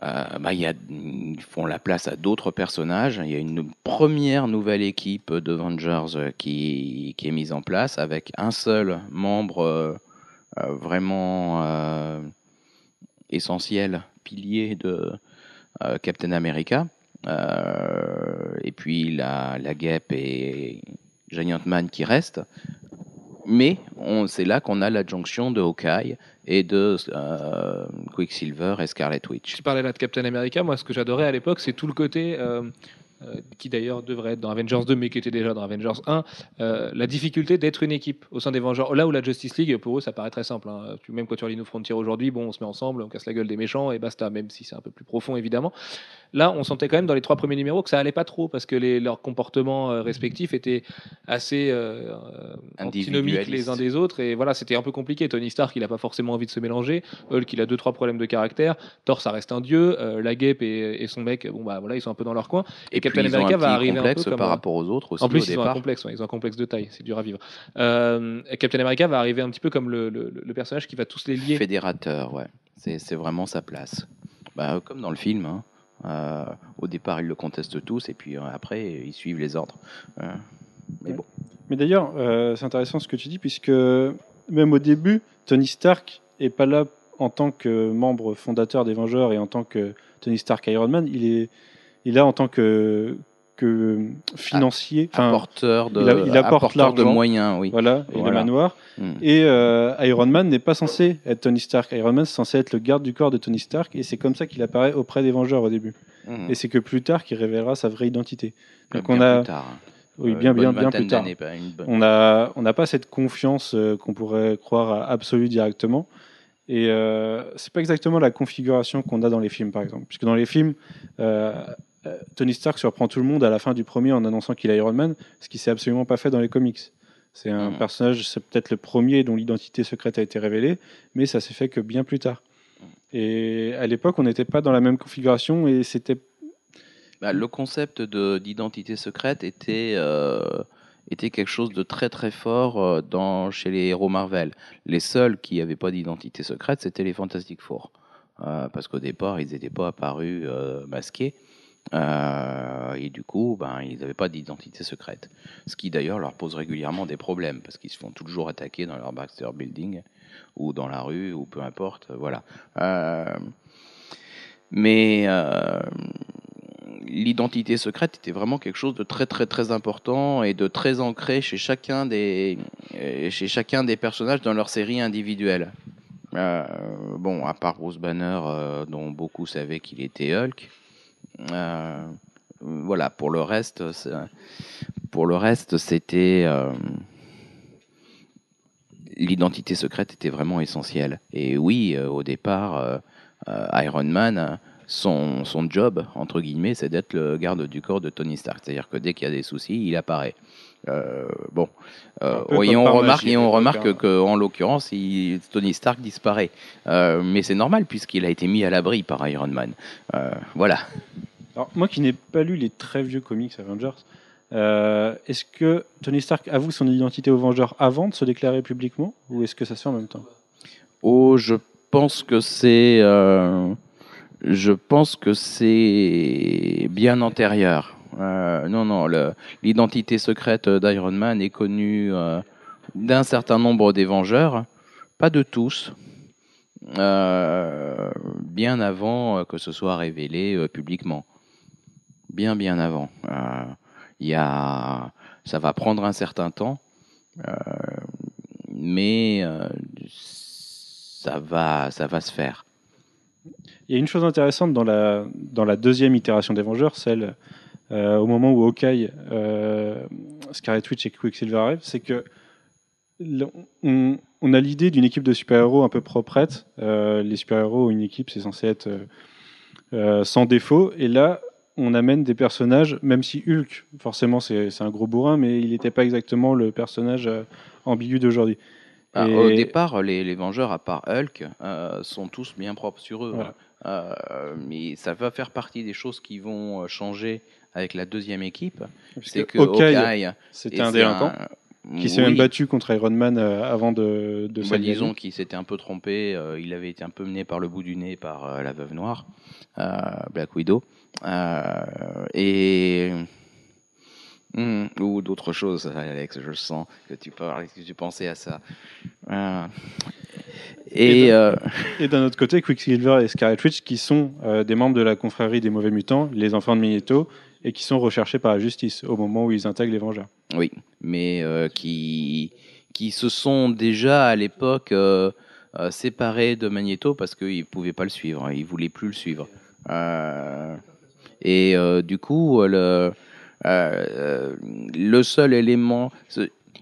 euh, y a, ils font la place à d'autres personnages. Il y a une première nouvelle équipe de Avengers euh, qui, qui est mise en place avec un seul membre euh, vraiment essentiel, pilier de Captain America. Et puis la, la guêpe et Giant Man qui restent. Mais c'est là qu'on a l'adjonction de Hawkeye et de euh, Quicksilver et Scarlet Witch. Tu parlais là de Captain America. Moi, ce que j'adorais à l'époque, c'est tout le côté. euh, qui d'ailleurs devrait être dans Avengers 2, mais qui était déjà dans Avengers 1, euh, la difficulté d'être une équipe au sein des Vengeurs. Là où la Justice League, pour eux, ça paraît très simple. hein. Même quand tu relis nos Frontier aujourd'hui, bon, on se met ensemble, on casse la gueule des méchants et basta, même si c'est un peu plus profond, évidemment. Là, on sentait quand même dans les trois premiers numéros que ça allait pas trop, parce que les, leurs comportements euh, respectifs étaient assez euh, euh, antinomiques les uns des autres, et voilà, c'était un peu compliqué. Tony Stark, il a pas forcément envie de se mélanger. Hulk, il a deux, trois problèmes de caractère. Thor, ça reste un dieu. Euh, la guêpe et, et son mec, bon, bah voilà, ils sont un peu dans leur coin. Et Captain America un va arriver un peu comme par un- rapport aux autres aussi En plus, au ils ont un départ. complexe, ouais, ils ont un complexe de taille, c'est dur à vivre. Euh, Captain America va arriver un petit peu comme le, le- le personnage qui va tous les lier. Fédérateur, ouais. C'est vraiment sa place. Bah, comme dans le film. hein. Euh, au départ, ils le contestent tous, et puis euh, après, ils suivent les ordres. Euh, mais Ouais. bon. Mais d'ailleurs, euh, c'est intéressant ce que tu dis, puisque même au début, Tony Stark est pas là en tant que membre fondateur des Vengeurs et en tant que Tony Stark Iron Man, il est, il est là en tant que, que financier, enfin, apporteur de, il a- il apporte apporteur de moyens, oui. voilà, et le manoir. Mm. Et euh, Iron Man n'est pas censé être Tony Stark. Iron Man, c'est censé être le garde du corps de Tony Stark, et c'est comme ça qu'il apparaît auprès des Vengeurs au début. Mm. Et c'est que plus tard qu'il révélera sa vraie identité. Donc Bien on a, plus tard, hein. oui, Euh, bien, bien, bien plus tard. On a, on n'a pas cette confiance euh, qu'on pourrait croire absolue directement. Et euh, c'est pas exactement la configuration qu'on a dans les films, par exemple. Puisque dans les films, euh, Tony Stark surprend tout le monde à la fin du premier en annonçant qu'il est Iron Man, ce qui s'est absolument pas fait dans les comics. C'est un Mhm. personnage, c'est peut-être le premier dont l'identité secrète a été révélée, mais ça s'est fait que bien plus tard. Et à l'époque, on n'était pas dans la même configuration et c'était Bah, le concept de- d'identité secrète était, euh, était quelque chose de très très fort euh, dans, chez les héros Marvel. Les seuls qui n'avaient pas d'identité secrète, c'était les Fantastic Four. Euh, parce qu'au départ, ils n'étaient pas apparus euh, masqués. Euh, et du coup, ben, ils n'avaient pas d'identité secrète. Ce qui d'ailleurs leur pose régulièrement des problèmes, parce qu'ils se font toujours attaquer dans leur Baxter Building, ou dans la rue, ou peu importe. Voilà. Euh, mais euh, l'identité secrète était vraiment quelque chose de très très très important et de très ancré chez chacun des chez chacun des personnages dans leur série individuelle. Bon, à part Bruce Banner, dont beaucoup savaient qu'il était Hulk. Euh, voilà, pour le reste, pour le reste, c'était euh, l'identité secrète était vraiment essentielle. Et oui, euh, au départ, Iron Man, son, son job, entre guillemets, c'est d'être le garde du corps de Tony Stark. C'est-à-dire que dès qu'il y a des soucis, il apparaît. Euh, bon, Euh, et on remarque, et on remarque l'occurrence, Tony Stark disparaît. Euh, mais c'est normal puisqu'il a été mis à l'abri par Iron Man. Voilà. Alors, moi qui n'ai pas lu les très vieux comics Avengers, est-ce que Tony Stark avoue son identité aux Vengeurs avant de se déclarer publiquement ou est-ce que ça se fait en même temps? Oh, je pense que c'est, je pense que c'est bien antérieur. Euh, non, non, l'identité secrète d'Iron Man est connue euh, d'un certain nombre des Vengeurs, pas de tous, euh, bien avant que ce soit révélé publiquement. Bien, bien avant. Y a, ça va prendre un certain temps, mais ça va, ça va se faire. Il y a une chose intéressante dans la, dans la deuxième itération des Vengeurs, celle euh, au moment où Hawkeye, euh, Scarlet Witch et Quicksilver arrivent, c'est que on, on a l'idée d'une équipe de super-héros un peu proprette. Euh, les super-héros, une équipe, c'est censé être euh, sans défaut. Et là, on amène des personnages, même si Hulk, forcément, c'est un gros bourrin, mais il n'était pas exactement le personnage ambigu d'aujourd'hui. Ah, Et- Au départ, les, les Vengeurs, à part Hulk, euh, sont tous bien propres sur eux. Voilà. Euh, mais ça va faire partie des choses qui vont changer avec la deuxième équipe. C'est que Hawkeye, c'était un délinquant qui s'est même battu contre Iron Man euh, avant de, de Bah, disons qu'il s'était un peu trompé, euh, il avait été un peu mené par le bout du nez par euh, la veuve noire, euh, Black Widow, et Hmm, ou d'autres choses, Alex, je sens que tu parles, que tu pensais à ça. Et et d'un autre côté, Quicksilver et Scarlet Witch, qui sont des membres de la confrérie des mauvais mutants, les enfants de Magneto, et qui sont recherchés par la justice au moment où ils intègrent les Vengeurs. oui, mais euh, qui qui se sont déjà à l'époque euh, euh, séparés de Magneto parce qu'ils ne pouvaient pas le suivre, ils voulaient plus le suivre. Et du coup, le, le seul élément,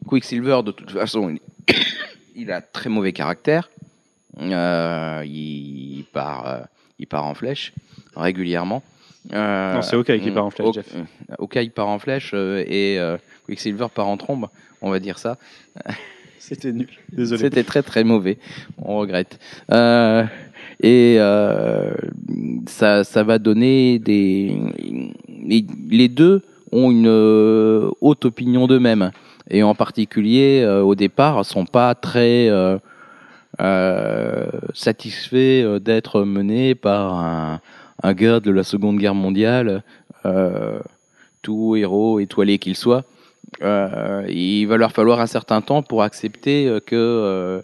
Quicksilver, de toute façon, il, il a très mauvais caractère. Il, part, il part en flèche régulièrement. Euh, Non, c'est Hawkeye qui part en flèche, Jeff. euh, Hawkeye part en flèche euh, et euh, Quicksilver part en trombe, on va dire ça. C'était nul. Désolé. C'était très très mauvais. On regrette. Euh, et euh, ça, ça va donner des. Les, les deux ont une euh, haute opinion d'eux-mêmes. Et en particulier, euh, au départ, sont pas très euh, euh, satisfaits d'être menés par un, un gars de la Seconde Guerre mondiale, euh, tout héros étoilé qu'il soit. Euh, il va leur falloir un certain temps pour accepter euh, que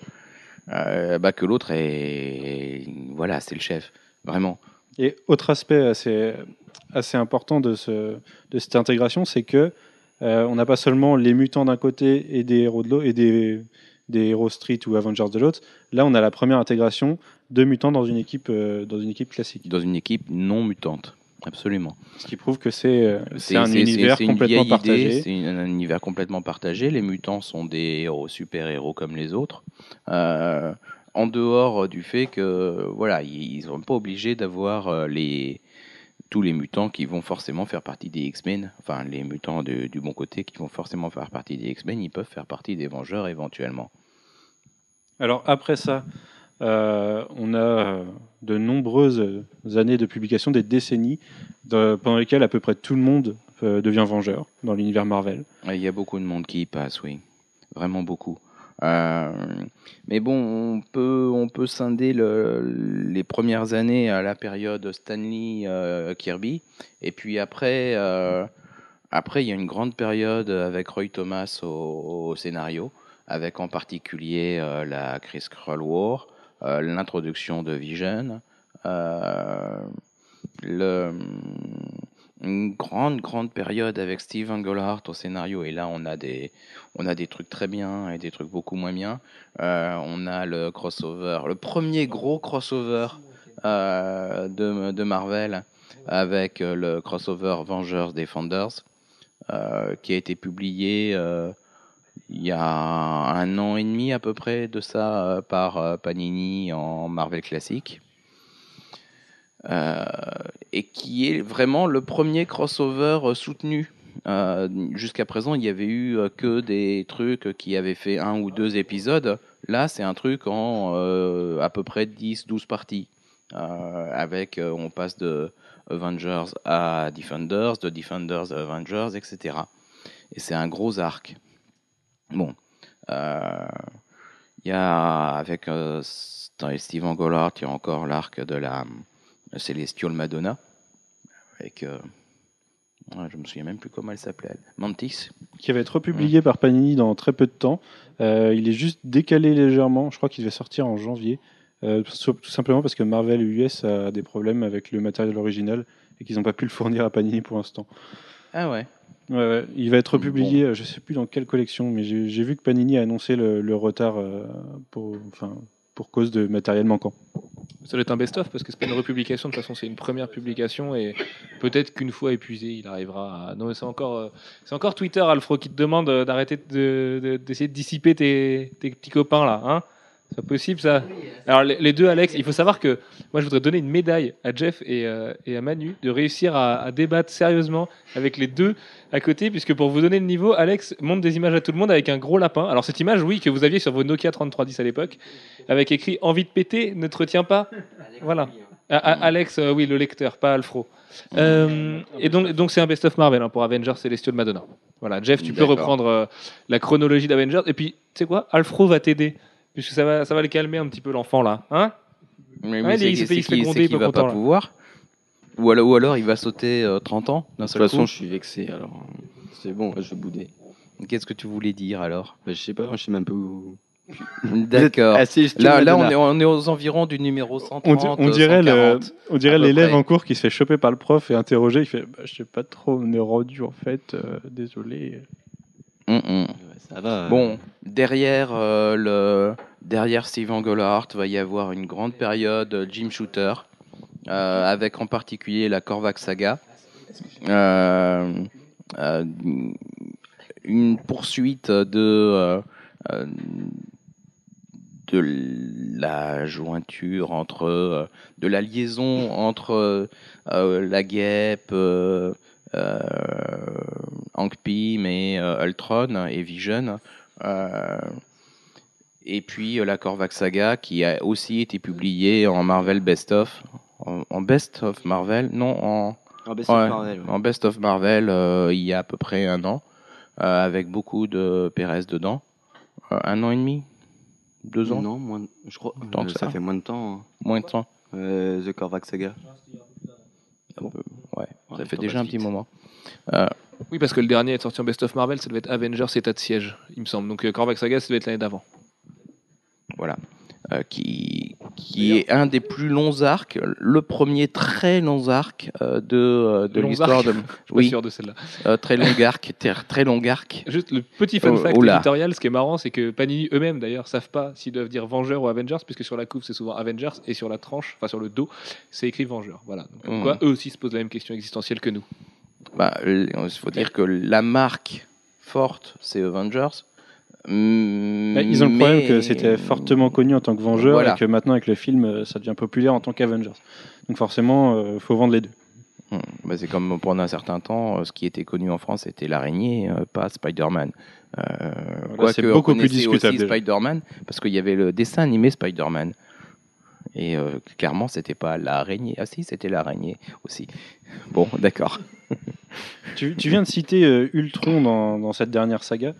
bah, que l'autre est voilà c'est le chef vraiment Et autre aspect assez, important de, ce, de cette intégration, c'est que on n'a pas seulement les mutants d'un côté et des héros de l'autre et des, des héros Street ou Avengers de l'autre. Là, on a la première intégration de mutants dans une équipe, euh, dans une équipe classique. dans une équipe non mutante absolument Ce qui prouve que c'est euh, un univers complètement idée, partagé. c'est un univers complètement partagé les mutants sont des héros super héros comme les autres Euh, en dehors du fait que voilà ils sont pas obligés d'avoir les tous les mutants qui vont forcément faire partie des X-Men, enfin les mutants de- du bon côté qui vont forcément faire partie des X-Men, ils peuvent faire partie des Vengeurs éventuellement. Alors après ça, euh, on a euh, de nombreuses années de publication, des décennies, de- pendant lesquelles à peu près tout le monde euh, devient vengeur dans l'univers Marvel. Il y a beaucoup de monde qui y passe, oui. Vraiment beaucoup. Euh, mais bon, on peut, on peut scinder le- les premières années à la période Stanley euh, Kirby. Et puis après, euh, après, il y a une grande période avec Roy Thomas au, scénario, avec en particulier la Chris Krull War, l'introduction de Vision, le, une grande, grande période avec Steve Englehart au scénario. Et là, on a des, on a des trucs très bien et des trucs beaucoup moins bien. Euh, on a le crossover, le premier gros crossover euh, de, de Marvel avec euh, le crossover Vengers Defenders, euh, qui a été publié euh, il y a un an et demi à peu près de ça euh, par Panini en Marvel classique. Euh, et qui est vraiment le premier crossover euh, soutenu. Euh, Jusqu'à présent, il y avait eu que des trucs qui avaient fait un ou deux épisodes. Là, c'est un truc en à peu près 10-12 parties. Avec, on passe de Avengers à Defenders, de Defenders à Avengers, etc. Et c'est un gros arc. Bon. Il y a, avec Steven Gollard, il y a encore l'arc de la la Celestial Madonna. Avec. euh, je me souviens même plus comment elle s'appelait. Mantis. qui va être republié par Panini dans très peu de temps. Euh, il est juste décalé légèrement. Je crois qu'il devait sortir en janvier. Euh, tout simplement parce que Marvel US a des problèmes avec le matériel original et qu'ils n'ont pas pu le fournir à Panini pour l'instant. Ah ouais. Ouais, ouais. Il va être republié, euh, je sais plus dans quelle collection, mais j'ai vu que Panini a annoncé le, le retard euh, pour, enfin, pour cause de matériel manquant. Ça doit être un best-of parce que c'est pas une republication. De toute façon, c'est une première publication et peut-être qu'une fois épuisé, il arrivera à. Non, c'est encore, euh, c'est encore Twitter, Alfro, qui te demande euh, d'arrêter de- de- d'essayer de, dissiper tes, tes petits copains là. Hein c'est pas possible ça? Alors les, les deux, Alex, il faut savoir que moi je voudrais donner une médaille à Jeff et, euh, et à Manu de réussir à, à débattre sérieusement avec les deux à côté, puisque pour vous donner le niveau, Alex montre des images à tout le monde avec un gros lapin. Alors cette image, oui, que vous aviez sur vos Nokia 3310 à l'époque, avec écrit envie de péter, ne te retiens pas. Voilà. Ah, ah, Alex, euh, oui, le lecteur, pas Alfro. Euh, et donc, donc c'est un best-of Marvel hein, pour Avengers Celestial Madonna. Voilà, Jeff, tu peux reprendre euh, la chronologie d'Avengers. Et puis, tu sais quoi, Alfro va t'aider, puisque ça va, ça va le calmer un petit peu l'enfant là, hein Mais, Ouais, il fait- il se fait gronder, il va content, pas là. pouvoir ou alors, ou alors il va sauter euh, 30 ans De toute façon, coup. je suis vexé, alors euh, c'est bon, je vais bouder. Qu'est-ce que tu voulais dire alors Bah, je sais pas, je sais même pas où. D'accord. Ah, Là, on, est, on est aux environs du numéro 130. On, di- on dirait le- 140. on dirait l'élève en cours qui se fait choper par le prof et interroger. Il fait bah, Je sais pas trop, on est rendu en fait, euh, désolé. Hum, hum. Va. Bon, derrière, euh, le, derrière Steven Gollard, va y avoir une grande période euh, Jim Shooter, euh, avec en particulier la Korvac saga. Euh, euh, une poursuite de, euh, euh, de la jointure entre, euh, de la liaison entre euh, la guêpe, euh, euh, Hank Pym et euh, Ultron et Vision. Euh, et puis euh, la Korvac Saga qui a aussi été publiée en Marvel Best of. En, en Best of Marvel? Non, en, bah, c'est ouais, Marvel, ouais. en Best of Marvel euh, il y a à peu près un an, euh, avec beaucoup de Pérez dedans. Euh, un an et demi? Deux ans? Non, moins je crois. Tant euh, que ça. ça. fait moins de temps. hein. Moins de temps Euh, The Korvac Saga. Ouais, Ouais, ça fait déjà un petit vite. moment. Oui, parce que le dernier est sorti en Best of Marvel, ça devait être Avengers État de siège, il me semble. Donc euh, Korvac Saga, ça devait être l'année d'avant. voilà, euh, qui, qui est un des plus longs arcs, le premier très long arc euh, de, euh, de l'histoire de... Je suis sûr de celle-là. euh, très long arc, très long arc. Juste le petit fun Oh, fact oula. éditorial, ce qui est marrant, c'est que Panini eux-mêmes d'ailleurs savent pas s'ils doivent dire Vengeurs ou Avengers, puisque sur la couve c'est souvent Avengers et sur la tranche, enfin sur le dos, c'est écrit Vengeurs. Voilà. Donc, quoi, eux aussi se posent la même question existentielle que nous? Bah, il faut dire que la marque forte, c'est Avengers. Bah, ils ont le problème que c'était fortement connu en tant que Vengeur Voilà. et que maintenant avec le film, euh, ça devient populaire en tant qu'Avengers. Donc forcément, il faut vendre les deux. Hmm. Bah, c'est comme pendant un certain temps, euh, ce qui était connu en France, c'était l'araignée, euh, pas Spider-Man. Euh, Voilà, c'est beaucoup plus discutable. Spider-Man, parce qu'il y avait le dessin animé Spider-Man. Et euh, clairement, c'était pas l'araignée. Ah si, c'était l'araignée aussi. Bon, d'accord. Tu, tu viens de citer euh, Ultron dans, dans cette dernière saga.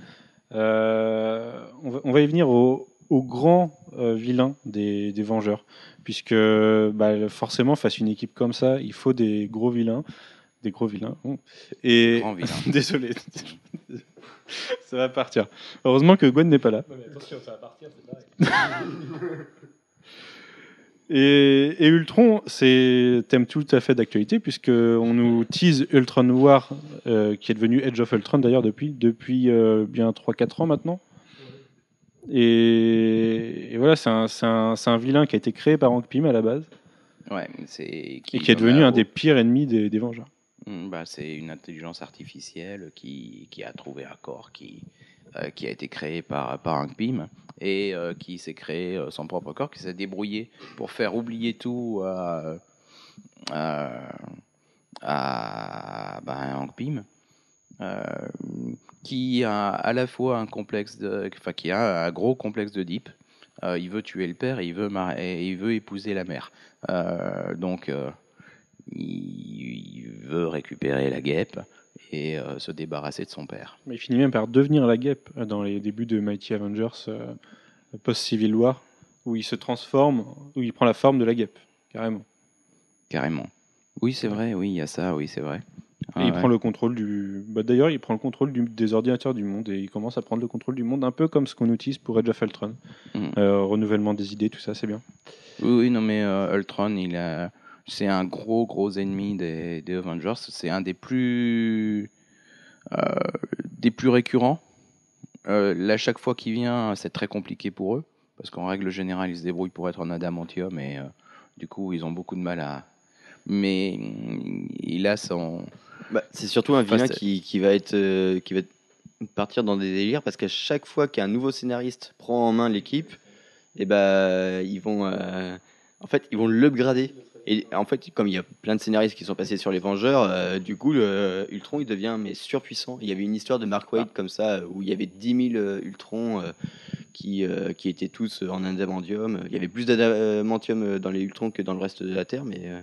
Euh, on, va, on va y venir au, au grand euh, vilain des, des Vengeurs, puisque bah, forcément, face à une équipe comme ça, il faut des gros vilains. Des gros vilains. bon. Et... Grand vilain. Désolé. ça va partir. Heureusement que Gwen n'est pas là. Et, et Ultron, c'est thème tout à fait d'actualité puisque on nous tease Ultron War, euh, qui est devenu Edge of Ultron d'ailleurs depuis depuis euh, bien 3-4 ans maintenant. Et, et voilà, c'est un, un- un vilain qui a été créé par Hank Pym à la base Ouais, c'est et qui est en devenu un des pires ennemis des, des Vengeurs. Mm, Bah, c'est une intelligence artificielle qui, qui a trouvé un corps qui, qui a été créé par, par Hank Pym et euh, qui s'est créé euh, son propre corps, qui s'est débrouillé pour faire oublier tout à, à, à, bah, Hank Pym. euh, qui a à la fois un complexe enfin qui a un gros complexe de Deep. Euh, il veut tuer le père et il veut, et il veut épouser la mère. Euh, donc euh, il veut récupérer la guêpe et euh, se débarrasser de son père. Mais il finit même par devenir la guêpe euh, dans les débuts de Mighty Avengers euh, post-Civil War, où il se transforme, où il prend la forme de la guêpe, carrément. Carrément. Oui, c'est vrai, oui, il y a ça, oui, c'est vrai. Et il ouais. prend le contrôle du. Bah, D'ailleurs, il prend le contrôle du- des ordinateurs du monde et il commence à prendre le contrôle du monde, un peu comme ce qu'on utilise pour Age of Ultron. Euh, renouvellement des idées, tout ça, c'est bien. Oui, oui, non, mais Ultron, il a... c'est un gros, gros ennemi des, des Avengers. C'est un des plus, euh, des plus récurrents. Euh, là, chaque fois qu'il vient, c'est très compliqué pour eux. Parce qu'en règle générale, ils se débrouillent pour être en adamantium et euh, du coup, ils ont beaucoup de mal à. Mais mm, il a son. Bah, c'est surtout un vilain qui, qui va être euh, qui va être- partir dans des délires parce qu'à chaque fois qu'un nouveau scénariste prend en main l'équipe, et ben ils vont en fait ils vont l'upgrader. Et en fait, comme il y a plein de scénaristes qui sont passés sur les Vengeurs, euh, du coup, le Ultron il devient mais surpuissant. Il y avait une histoire de Mark Waid comme ça où il y avait 10 000 euh, Ultrons euh, qui, euh, qui étaient tous en adamantium. Il y avait plus d'adamantium euh, dans les Ultrons que dans le reste de la Terre, mais euh,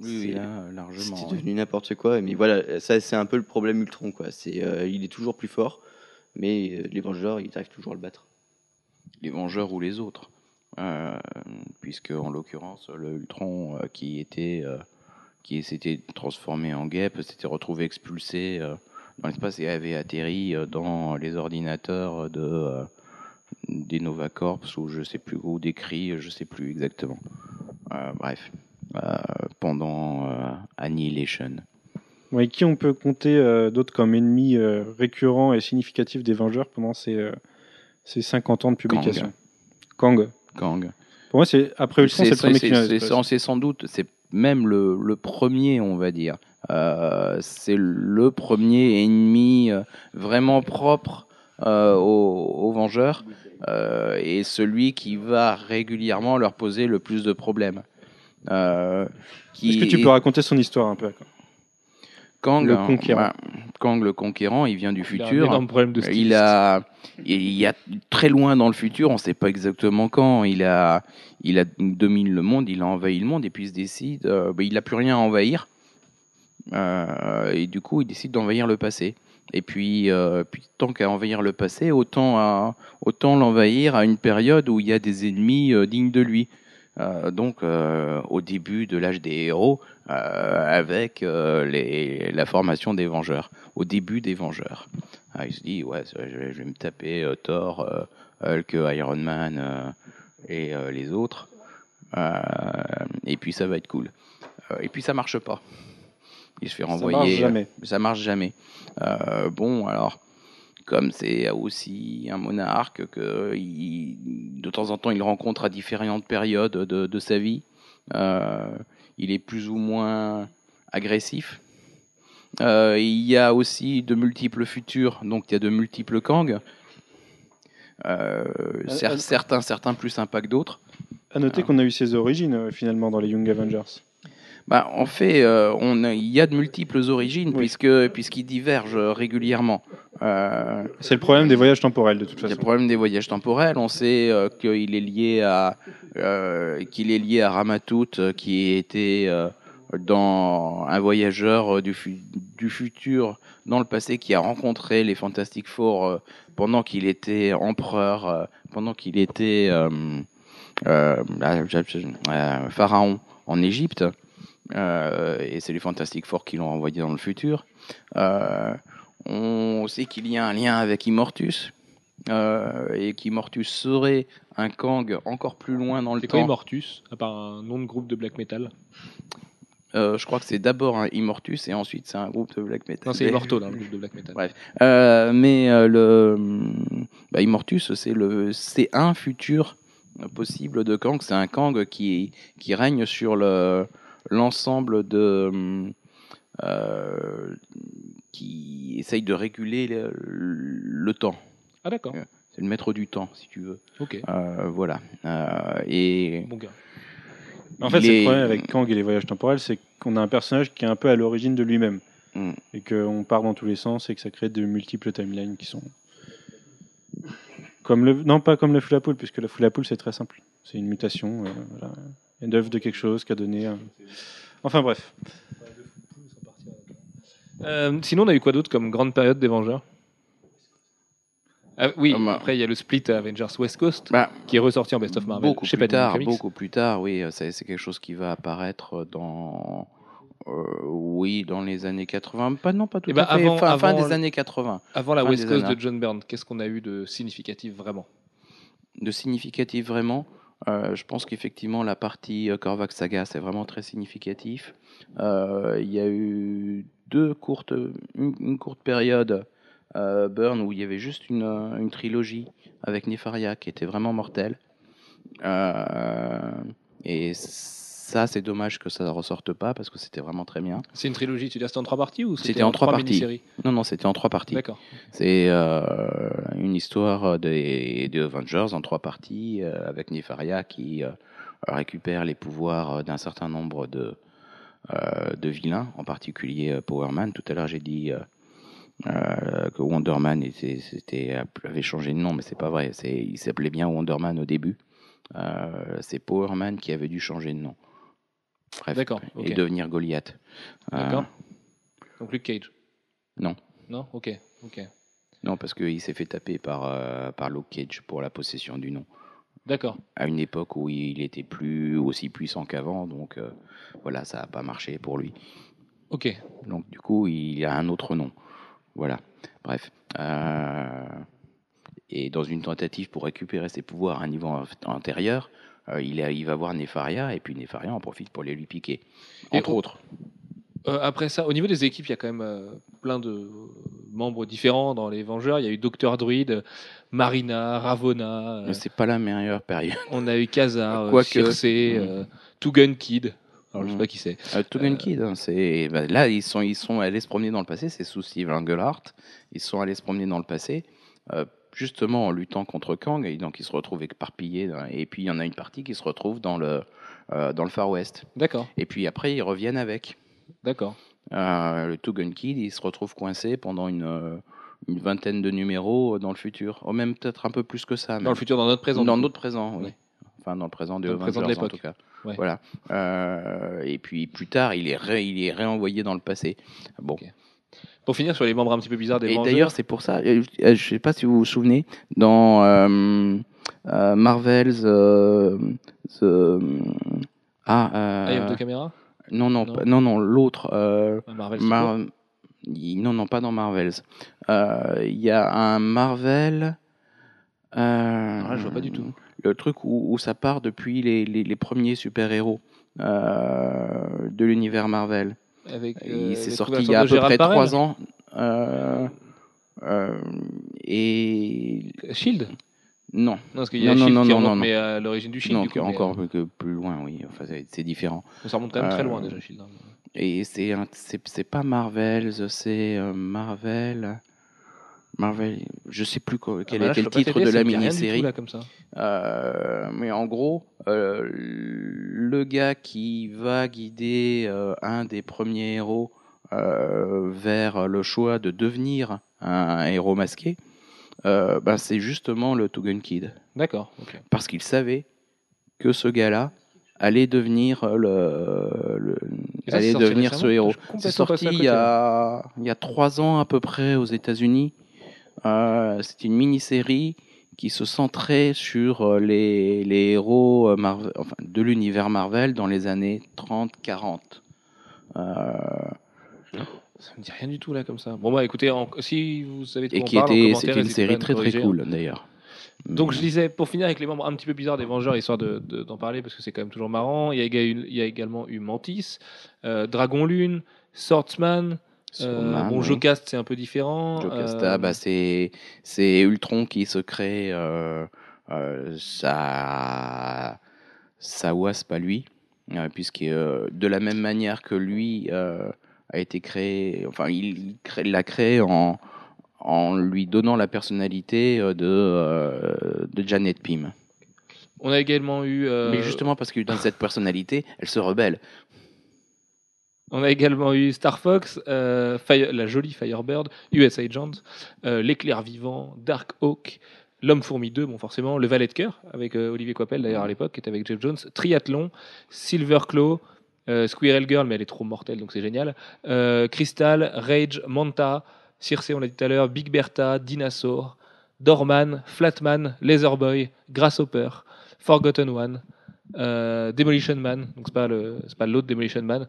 Oui, oui, là, largement. c'était devenu n'importe quoi. Mais voilà, ça c'est un peu le problème Ultron. Quoi. C'est, euh, il est toujours plus fort, mais euh, les Vengeurs, ils arrivent toujours à le battre. les Vengeurs ou les autres. Euh, puisque en l'occurrence, le Ultron euh, qui était euh, qui s'était transformé en guêpe s'était retrouvé expulsé dans l'espace et avait atterri dans les ordinateurs de des Nova Corps ou je sais plus ou des je sais plus exactement. Euh, bref, euh, pendant euh, Annihilation. Ouais, qui on peut compter d'autres comme ennemis récurrents et significatifs des Vengeurs pendant ces, ces 50 ans de publication? Kang. Kang. Pour moi, c'est après Ultron, c'est le premier c'est- sans doute, c'est même le, le premier, on va dire. Euh, c'est le premier ennemi euh, vraiment propre euh, aux, aux Vengeurs euh, et celui qui va régulièrement leur poser le plus de problèmes. Euh, Est-ce que tu peux raconter son histoire un peu Kang, le conquérant. bah, Kang le conquérant, il vient du Il a un futur. énorme problème de Il a, il y a très loin dans le futur, on ne sait pas exactement quand. Il a, il a domine le monde, il a envahi le monde et puis il se décide, euh, bah, il n'a plus rien à envahir. Euh, et du coup, il décide d'envahir le passé. Et puis, euh, puis tant qu'à envahir le passé, autant, à- autant l'envahir à une période où il y a des ennemis euh, dignes de lui. Euh, donc, euh, au début de l'âge des héros, euh, avec les, la formation des Vengeurs, au début des Vengeurs. Ah, il se dit, ouais, ça, je, vais, je vais me taper Thor, Hulk, Iron Man et les autres. Et puis ça va être cool. Et puis ça marche pas. Il se fait Ça renvoyer. marche jamais. Ça marche jamais. Bon, alors, comme c'est aussi un monarque que il- de temps en temps il rencontre à différentes périodes de, de sa vie, euh, il est plus ou moins agressif. Euh, il y a aussi de multiples futurs, donc il y a de multiples Kang. Euh, cer- certains, certains plus sympas que d'autres. À noter qu'on a eu ses origines finalement dans les Young Avengers. Bah, en fait, euh, on a- il y a de multiples origines Oui. puisque puisqu'ils divergent régulièrement. Euh, C'est le problème des voyages temporels de toute a le façon. problème des voyages temporels. On sait euh, qu'il est lié à euh, qu'il est lié à Ramatout, euh, qui était euh, dans un voyageur du, fu- du futur dans le passé qui a rencontré les Fantastic Four euh, pendant qu'il était empereur, euh, pendant qu'il était euh, euh, ah, euh, pharaon en Égypte. Euh, et c'est les Fantastic Four qui l'ont envoyé dans le futur. Euh, on sait qu'il y a un lien avec Immortus, euh, et qu'Immortus serait un Kang encore plus loin dans le C'est quoi temps. Immortus À part un nom de groupe de black metal? Euh, je crois que c'est d'abord un Immortus et ensuite c'est un groupe de black metal. Non, c'est Immortal, le groupe de black metal. Euh, mais le bah, Immortus, c'est le, c'est un futur possible de Kang. C'est un Kang qui qui règne sur le l'ensemble de euh, qui essaye de réguler le, le temps. Ah d'accord. Ouais. C'est le maître du temps, si tu veux. Ok. Euh, voilà. Euh, et Bon gars. En fait, c'est le problème avec Kang et les voyages temporels, c'est qu'on a un personnage qui est un peu à l'origine de lui-même. Mm. Et qu'on part dans tous les sens et que ça crée de multiples timelines qui sont. Comme le... Non, pas comme la foule à poule, puisque la foule à poule, c'est très simple. C'est une mutation, euh, voilà. Une œuvre de quelque chose qui a donné. un- Enfin bref. Euh, sinon, on a eu quoi d'autre comme grande période des Vengeurs? Ah, Oui, Ah, après il y a le split Avengers West Coast Bah, qui est ressorti en Best of Marvel. beaucoup chez plus tard, Comics. beaucoup plus tard, oui, euh, c'est quelque chose qui va apparaître dans, euh, oui, dans les années 80. Pas non, pas tout Eh ben, à fait. avant- fin, des années 80. Avant la West Coast années. de John Byrne, qu'est-ce qu'on a eu de significatif vraiment? De significatif vraiment? Euh, je pense qu'effectivement la partie euh, Korvac Saga c'est vraiment très significatif. Euh, Il y a eu deux courtes, une, courte période euh, Burn où il y avait juste une, une trilogie avec Nefaria qui était vraiment mortelle. Et ça c'est dommage que ça ne ressorte pas parce que c'était vraiment très bien. C'est une trilogie, tu dis c'était en trois parties ou C'était en trois parties. mini-séries? Non non c'était en trois parties. D'accord. C'est euh, une histoire des, des Avengers en trois parties euh, avec Nefaria qui euh, récupère les pouvoirs d'un certain nombre de, euh, de vilains, en particulier euh, Power Man. Tout à l'heure, j'ai dit euh, euh, que Wonder Man était, avait changé de nom, mais c'est pas vrai. Il s'appelait bien Wonder Man au début. Euh, c'est Power Man qui avait dû changer de nom. Bref, D'accord, et devenir Goliath. Euh, D'accord. Donc Luke Cage Non. Non? Ok. ok. non, parce qu'il s'est fait taper par, euh, par Luke Cage pour la possession du nom. D'accord. à une époque où il était plus aussi puissant qu'avant, donc euh, voilà, ça n'a pas marché pour lui. Ok. Donc du coup, il a un autre nom. Voilà. Bref. Euh, et dans une tentative pour récupérer ses pouvoirs à un niveau an- antérieur, euh, il, a- il va voir Nefaria et puis Nefaria en profite pour les lui piquer. Entre on- autres. Euh, après ça, au niveau des équipes, il y a quand même euh, plein de membres différents dans les Vengeurs. Il y a eu Docteur Druid, Marina, Ravonna. euh, Mais c'est pas la meilleure période. on a eu Kazar, Quoique- Circe, Mm. euh, Two Gun Kid. Alors, je sais Mm. pas qui c'est. Euh, Togen Euh, Kid, hein, c'est bah, là ils sont ils sont allés se promener dans le passé, c'est sous Steve Englehart, ils sont allés se promener dans le passé, euh, justement en luttant contre Kang, et donc ils se retrouvent éparpillés. Et puis il y en a une partie qui se retrouve dans le euh, dans le Far West. D'accord. Et puis après ils reviennent avec. D'accord. Euh, le Togen Kid, il se retrouve coincé pendant une euh, une vingtaine de numéros dans le futur, oh, même peut-être un peu plus que ça. Dans le futur, dans notre présent. Dans notre présent, oui. Enfin, dans le présent de de Avengers, en l'époque. tout cas. Ouais. Voilà. Euh, et puis plus tard, il est, ré- il est réenvoyé dans le passé. Bon. Pour finir sur les membres un petit peu bizarres des Et d'ailleurs, c'est pour ça, euh, je ne sais pas si vous vous souvenez, dans euh, euh, Marvel's. euh, The- ah, euh, Eye of the Camera non, non, Non. non, non, l'autre. euh, Ah, Marvel. Mar- non, non, pas dans Marvel's. Euh, Il y a un Marvel. euh, Ah, je vois pas du tout. Le truc où, où ça part depuis les, les, les premiers super-héros euh, de l'univers Marvel. Avec, Il euh, s'est sorti il y a à peu près Gérald trois ans. Euh, euh, et Parel. Shield non, Non, parce qu'il y a Non, non, Shield non, qui non, remonte, mais à l'origine du Shield. non, du coup, mais, encore que plus loin, oui. Enfin, c'est- différent. ça remonte quand même très loin déjà, Shield. hein. Et c'est pas Marvel, c'est Marvel. Marvel, je sais plus quel Ah bah là, le titre de la mini-série. Euh, mais en gros, euh, le gars qui va guider euh, un des premiers héros vers le choix de devenir un héros masqué, ben, c'est justement le Togen Kid. D'accord. Parce qu'il savait que ce gars-là allait devenir le, allait devenir ce héros. C'est sorti il y, a, il y a trois ans à peu près aux États-Unis. Euh, c'est une mini-série qui se centrait sur euh, les, les héros euh, Marvel, enfin, de l'univers Marvel dans les années 30-40. Euh, Ça me dit rien du tout là comme ça. Bon bah écoutez, en- si vous savez de quoi et on qui parle, était, une série très très cool d'ailleurs. Donc je disais, pour finir avec les membres un petit peu bizarres des Vengeurs, histoire d'en de, d'en parler parce que c'est quand même toujours marrant. Il y a, éga- il y a également eu Mantis, euh, Dragon Lune, Swordsman. Euh, bon, oui. Jocast c'est un peu différent. Jocasta, euh, bah, c'est Ultron qui se crée sa sa wasp à lui, euh, puisque de la même manière que lui a été créé. Enfin, il l'a créé en, en lui donnant la personnalité de, euh, de Janet Pym. On a également eu. euh, Mais justement parce lui donne cette personnalité, elle se rebelle. On a également eu Star Fox, euh, la jolie Firebird, US Agent, euh, l'éclair vivant, Dark Hawk, L'homme fourmi 2, bon le valet de cœur avec euh, Olivier Coipel d'ailleurs à l'époque, qui était avec Jeff Jones, Triathlon, Silver Claw, Squirrel Girl, mais elle est trop mortelle donc c'est génial, Crystal, Rage, Manta, Circe, on l'a dit tout à l'heure, Big Bertha, Dinosaur, Dorman, Flatman, Laserboy, Grasshopper, Forgotten One, euh, Demolition Man, donc c'est pas le, c'est pas l'autre Demolition Man.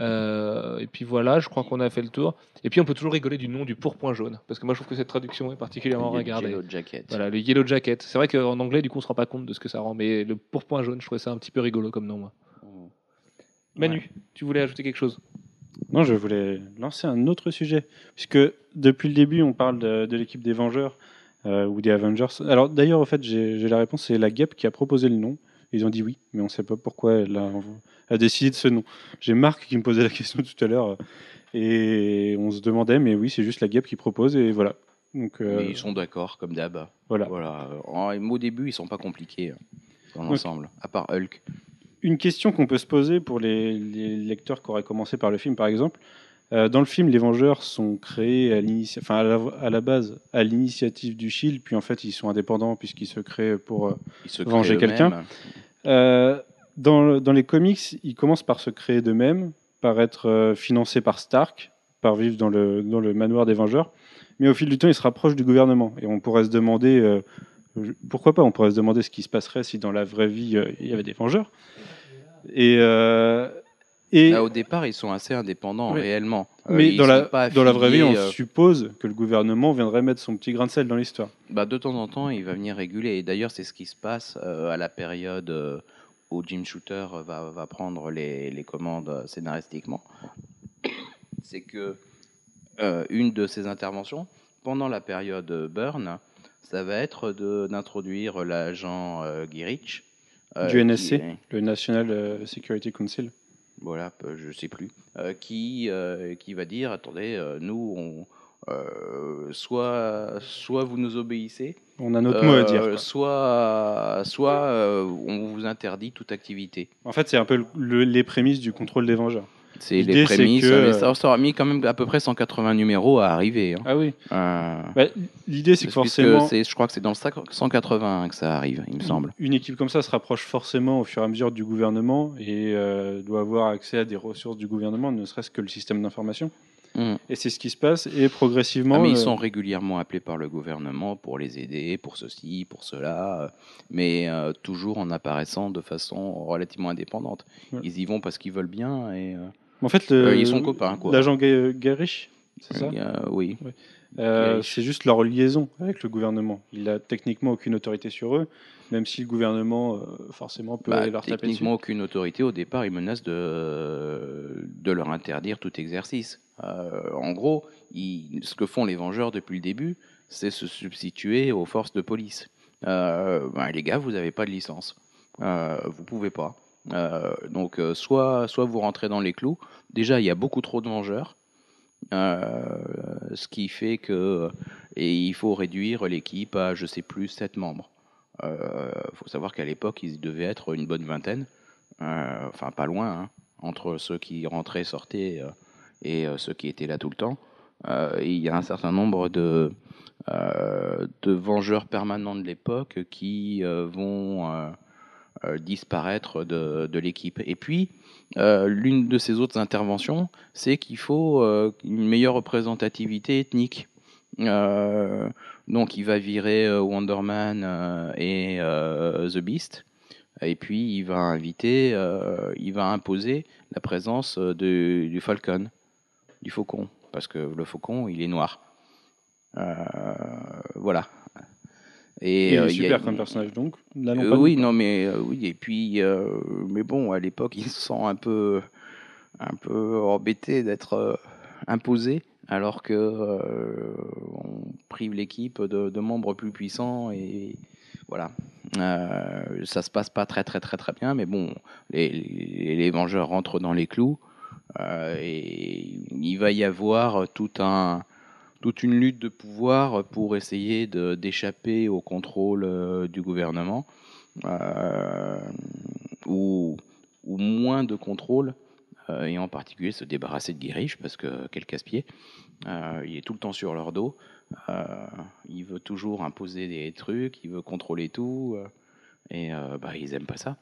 Euh, et puis voilà, je crois qu'on a fait le tour. Et puis on peut toujours rigoler du nom du pourpoint jaune, parce que moi je trouve que cette traduction est particulièrement a regardée. Yellow Jacket. Voilà, le Yellow Jacket. C'est vrai qu'en anglais, du coup, on se rend pas compte de ce que ça rend, mais le pourpoint jaune, je trouvais ça un petit peu rigolo comme nom, moi. Manu, tu voulais ajouter quelque chose? Non, je voulais lancer un autre sujet, puisque depuis le début, on parle de, de l'équipe des Vengeurs euh, ou des Avengers. Alors d'ailleurs, au fait, j'ai j'ai la réponse, c'est la GEP qui a proposé le nom. Ils ont dit oui, mais on ne sait pas pourquoi elle a, a décidé de ce nom. J'ai Marc qui me posait la question tout à l'heure, euh, et on se demandait, mais oui, c'est juste la GEP qui propose, et voilà. Donc euh, Mais ils sont d'accord, comme d'hab. voilà. Voilà. Au début, ils sont pas compliqués hein, dans l'ensemble, à part Hulk. Une question qu'on peut se poser pour les, les lecteurs qui auraient commencé par le film, par exemple. Euh, dans le film, les Vengeurs sont créés à, enfin, à, la, à la base à l'initiative du Shield, puis en fait ils sont indépendants puisqu'ils se créent pour. euh, Ils se Venger quelqu'un. Euh, dans, le- dans les comics, ils commencent par se créer d'eux-mêmes, par être financés par Stark, par vivre dans le, dans le manoir des Vengeurs. Mais au fil du temps, ils se rapprochent du gouvernement. Et on pourrait se demander, euh, pourquoi pas, on pourrait se demander ce qui se passerait si dans la vraie vie, euh, il y avait des Vengeurs. Et, euh, et Là, au départ, ils sont assez indépendants, Oui. réellement. Euh, mais ils dans la, pas dans la vraie vie, on euh, suppose que le gouvernement viendrait mettre son petit grain de sel dans l'histoire. bah, de temps en temps, il va venir réguler. Et d'ailleurs, c'est ce qui se passe euh, à la période euh, où Jim Shooter va, va prendre les, les commandes scénaristiquement. C'est que une de ses interventions, pendant la période Burn, ça va être d'introduire l'agent euh, Du NSC. qui Le National Security Council. Voilà, peu- je sais plus, euh, qui, euh, qui va dire attendez, euh, nous, on, euh, soit, soit vous nous obéissez, On a notre mot à euh, dire. quoi. soit, soit euh, on vous interdit toute activité. En fait, c'est un peu le- le- les prémices du contrôle des Vengeurs. C'est les prémices, que- mais ça, ça aura mis quand même à peu près 180 numéros à arriver. hein. Ah oui. Euh, Bah, L'idée, c'est que forcément, je crois que c'est dans le 180 que ça arrive, il me semble. une équipe comme ça se rapproche forcément au fur et à mesure du gouvernement et euh, doit avoir accès à des ressources du gouvernement, ne serait-ce que le système d'information. Mm. Et c'est ce qui se passe. Et progressivement, Ah, mais ils euh, sont régulièrement appelés par le gouvernement pour les aider, pour ceci, pour cela, euh, mais euh, toujours en apparaissant de façon relativement indépendante. Ils y vont parce qu'ils veulent bien et euh, en fait, le- euh, ils sont copains, quoi. L'agent Ga- Garish, c'est ça? Euh, oui. Euh, Garish. C'est juste leur liaison avec le gouvernement. Il a techniquement aucune autorité sur eux, même si le gouvernement, euh, forcément, peut Bah, aller leur taper dessus. techniquement, aucune autorité au départ, ils menacent de, de leur interdire tout exercice. Euh, en gros, ils- ce que font les Vengeurs depuis le début, c'est se substituer aux forces de police. Euh, ben, les gars, vous n'avez pas de licence. Euh, vous pouvez pas. Euh, donc, euh, soit, soit vous rentrez dans les clous. Déjà, il y a beaucoup trop de Vengeurs. Euh, ce qui fait que et il faut réduire l'équipe à, je sais plus, 7 membres. Il faut savoir qu'à l'époque, ils devaient être une bonne vingtaine, enfin pas loin, hein, entre ceux qui rentraient, sortaient et ceux qui étaient là tout le temps. Il y a un certain nombre de, de vengeurs permanents de l'époque qui vont disparaître de, l'équipe. Et puis, euh, l'une de ces autres interventions, c'est qu'il faut euh, une meilleure représentativité ethnique. Euh, donc, il va virer euh, Wonder Man euh, et euh, The Beast. Et puis, il va inviter, euh, il va imposer la présence euh, de- du Falcon, du faucon, parce que le faucon, il est noir. Euh, voilà. Et il euh, est a- super comme personnage, donc. euh, oui, non, mais euh, oui, et puis, mais bon, à l'époque, il se sent un peu, un peu embêté d'être imposé, alors que euh, on prive l'équipe de, de membres plus puissants et voilà. Euh, ça se passe pas très très très très bien, mais bon, les, les, les Vengeurs rentrent dans les clous Euh, et il va y avoir tout un, toute une lutte de pouvoir pour essayer d'échapper au contrôle euh, du gouvernement, euh, ou, moins de contrôle, euh, et en particulier se débarrasser de Guérich, parce que quel casse-pied, il est tout le temps sur leur dos, il veut toujours imposer des trucs, il veut contrôler tout, et bah, ils aiment pas ça.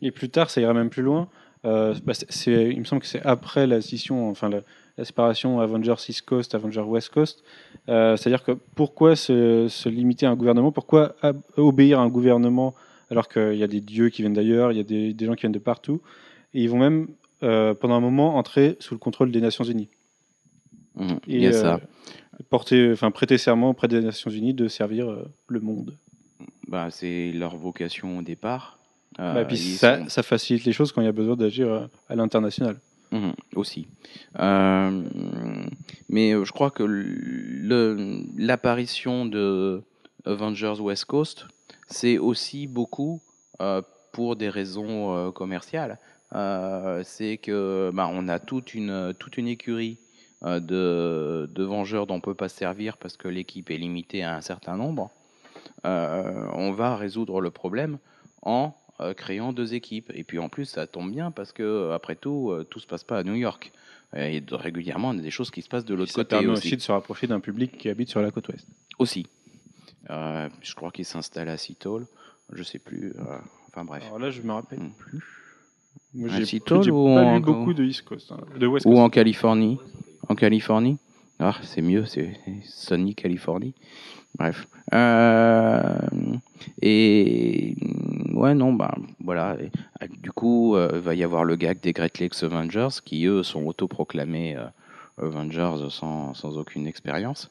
Et plus tard, ça ira même plus loin. Euh, bah, c'est- il me semble que c'est après la scission, enfin la, la séparation Avengers East Coast, Avengers West Coast. Euh, C'est-à-dire que pourquoi se, se limiter à un gouvernement? Pourquoi ab- obéir à un gouvernement alors qu'il y a des dieux qui viennent d'ailleurs, il y a des, des gens qui viennent de partout? Et ils vont même, euh, pendant un moment, entrer sous le contrôle des Nations Unies. Mhm, Et ça. porter, enfin prêter serment auprès des Nations Unies de servir le monde. Bah, c'est leur vocation au départ. Euh, Bah, puis ça, sont- ça facilite les choses quand il y a besoin d'agir euh, à l'international. Mhm, aussi. Euh, mais je crois que l'apparition de Avengers West Coast, c'est aussi beaucoup euh, pour des raisons euh, commerciales. C'est que bah, on a toute une, toute une écurie de, de Vengeurs dont on peut pas se servir parce que l'équipe est limitée à un certain nombre. On va résoudre le problème en créant deux équipes. Et puis en plus, ça tombe bien parce que après tout, euh, tout se passe pas à New York. Et régulièrement, on a des choses qui se passent de l'autre Ça côté permet aussi. aussi de se rapprocher d'un public qui habite sur la côte ouest. Aussi. Euh, je crois qu'il s'installe à Seattle. Je sais plus. euh, enfin bref. Alors là, je me rappelle Hmm. plus. Moi, À j'ai ou pas en- lu beaucoup de East Coast, hein, de West Ou Coast. en Californie. En Californie. Ah, c'est mieux, c'est Sony Californie. Bref. Euh, et ouais, non, bah voilà. Et, ah, du coup, euh, va y avoir le gag des Great Lakes Avengers qui eux sont autoproclamés euh, Avengers sans, sans aucune expérience.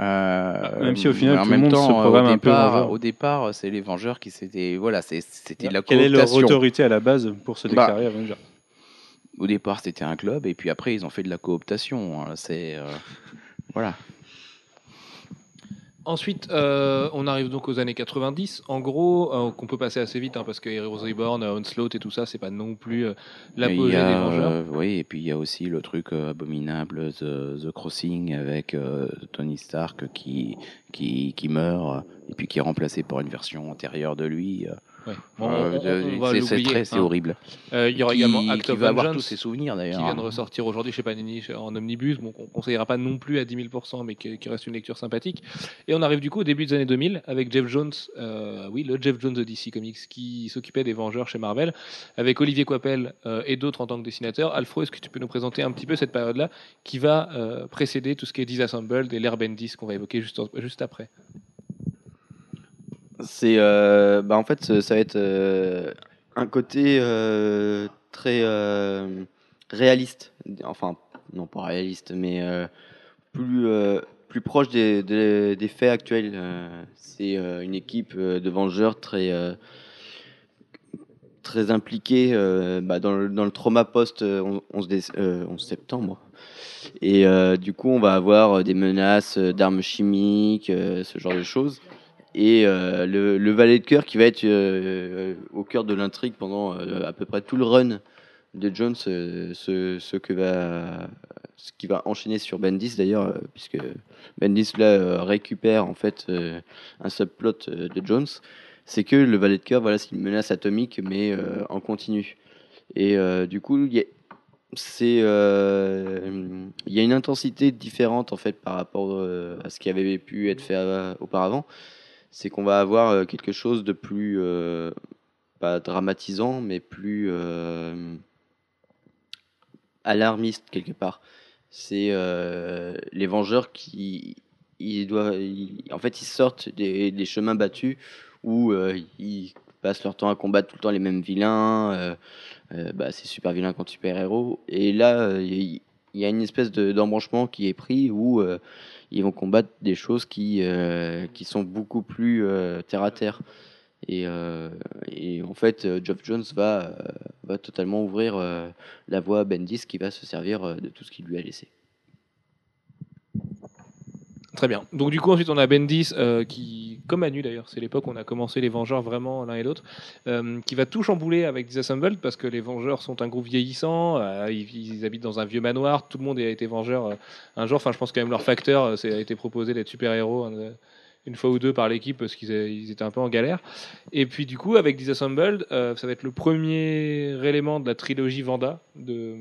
Euh, même si au final, en tout le même monde se temps, programme au un peu départ, au départ, c'est les Vengeurs qui s'étaient, voilà, c'était la Quelle est leur autorité à la base pour se Bah, déclarer Avenger? Au départ, c'était un club, et puis après, ils ont fait de la cooptation. hein. C'est euh, voilà. Ensuite, euh, on arrive donc aux années 90. En gros, euh, qu'on peut passer assez vite, hein, parce que Heroes Reborn, Onslaught et tout ça, c'est pas non plus euh, l'apogée des Vengeurs. oui, et puis il y a aussi le truc abominable, The, The Crossing, avec Tony Stark qui, qui, qui meurt, et puis qui est remplacé par une version antérieure de lui. Ouais. Bon, euh, on- on- c'est- très- hein. horrible. Euh, Il y aura qui, également Act qui of va avoir tous ses souvenirs qui d'ailleurs. vient de ressortir aujourd'hui chez Panini en omnibus, bon, qu'on conseillera pas non plus à 10 000%, mais qui, qui reste une lecture sympathique. Et on arrive du coup au début des années 2000 avec Jeff Jones, euh, oui, le Jeff Jones de DC Comics, qui s'occupait des Vengeurs chez Marvel, avec Olivier Coipel euh, et d'autres en tant que dessinateur. Alfro, est-ce que tu peux nous présenter un petit peu cette période-là qui va euh, précéder tout ce qui est Disassembled et l'ère Bendis qu'on va évoquer juste, juste après? C'est euh, bah en fait ça va être euh, un côté euh, très réaliste, enfin non pas réaliste mais plus plus proche des, des, faits actuels. C'est une équipe de vengeurs très très impliquée bah, dans, le, dans le trauma post euh, 11, dé- euh, 11 septembre. Et du coup, on va avoir des menaces d'armes chimiques, ce genre de choses et euh, le, le valet de cœur qui va être euh, au cœur de l'intrigue pendant euh, à peu près tout le run de Jones, ce, que va ce qui va enchaîner sur Bendis d'ailleurs, puisque Bendis là récupère en fait un subplot de Jones, c'est que le valet de cœur, voilà, c'est une menace atomique mais en continu. Et du coup, il y a une intensité différente en fait par rapport à ce qui avait pu être fait auparavant c'est qu'on va avoir euh, quelque chose de plus euh, pas dramatisant mais plus euh, alarmiste quelque part. C'est les vengeurs qui ils doivent en fait ils sortent des, chemins battus où ils passent leur temps à combattre tout le temps les mêmes vilains bah, c'est super vilain contre super héros et là il y a une espèce de- d'embranchement qui est pris où ils vont combattre des choses qui, euh, sont beaucoup plus euh, terre à terre. Et, euh, en fait, Geoff Jones va, va totalement ouvrir la voie à Bendis qui va se servir de tout ce qu'il lui a laissé. Très bien. Donc du coup ensuite on a Bendis euh, qui comme Manu d'ailleurs, c'est l'époque où on a commencé les Vengeurs vraiment l'un et l'autre, euh, qui va tout chambouler avec Disassembled parce que les Vengeurs sont un groupe vieillissant, euh, ils, habitent dans un vieux manoir, tout le monde a été Vengeur un jour, enfin je pense quand même leur facteur, a été proposé d'être super-héros hein, euh, une fois ou deux par l'équipe parce qu'ils étaient un peu en galère. Et puis du coup avec Disassembled, ça va être le premier élément de la trilogie Vanda de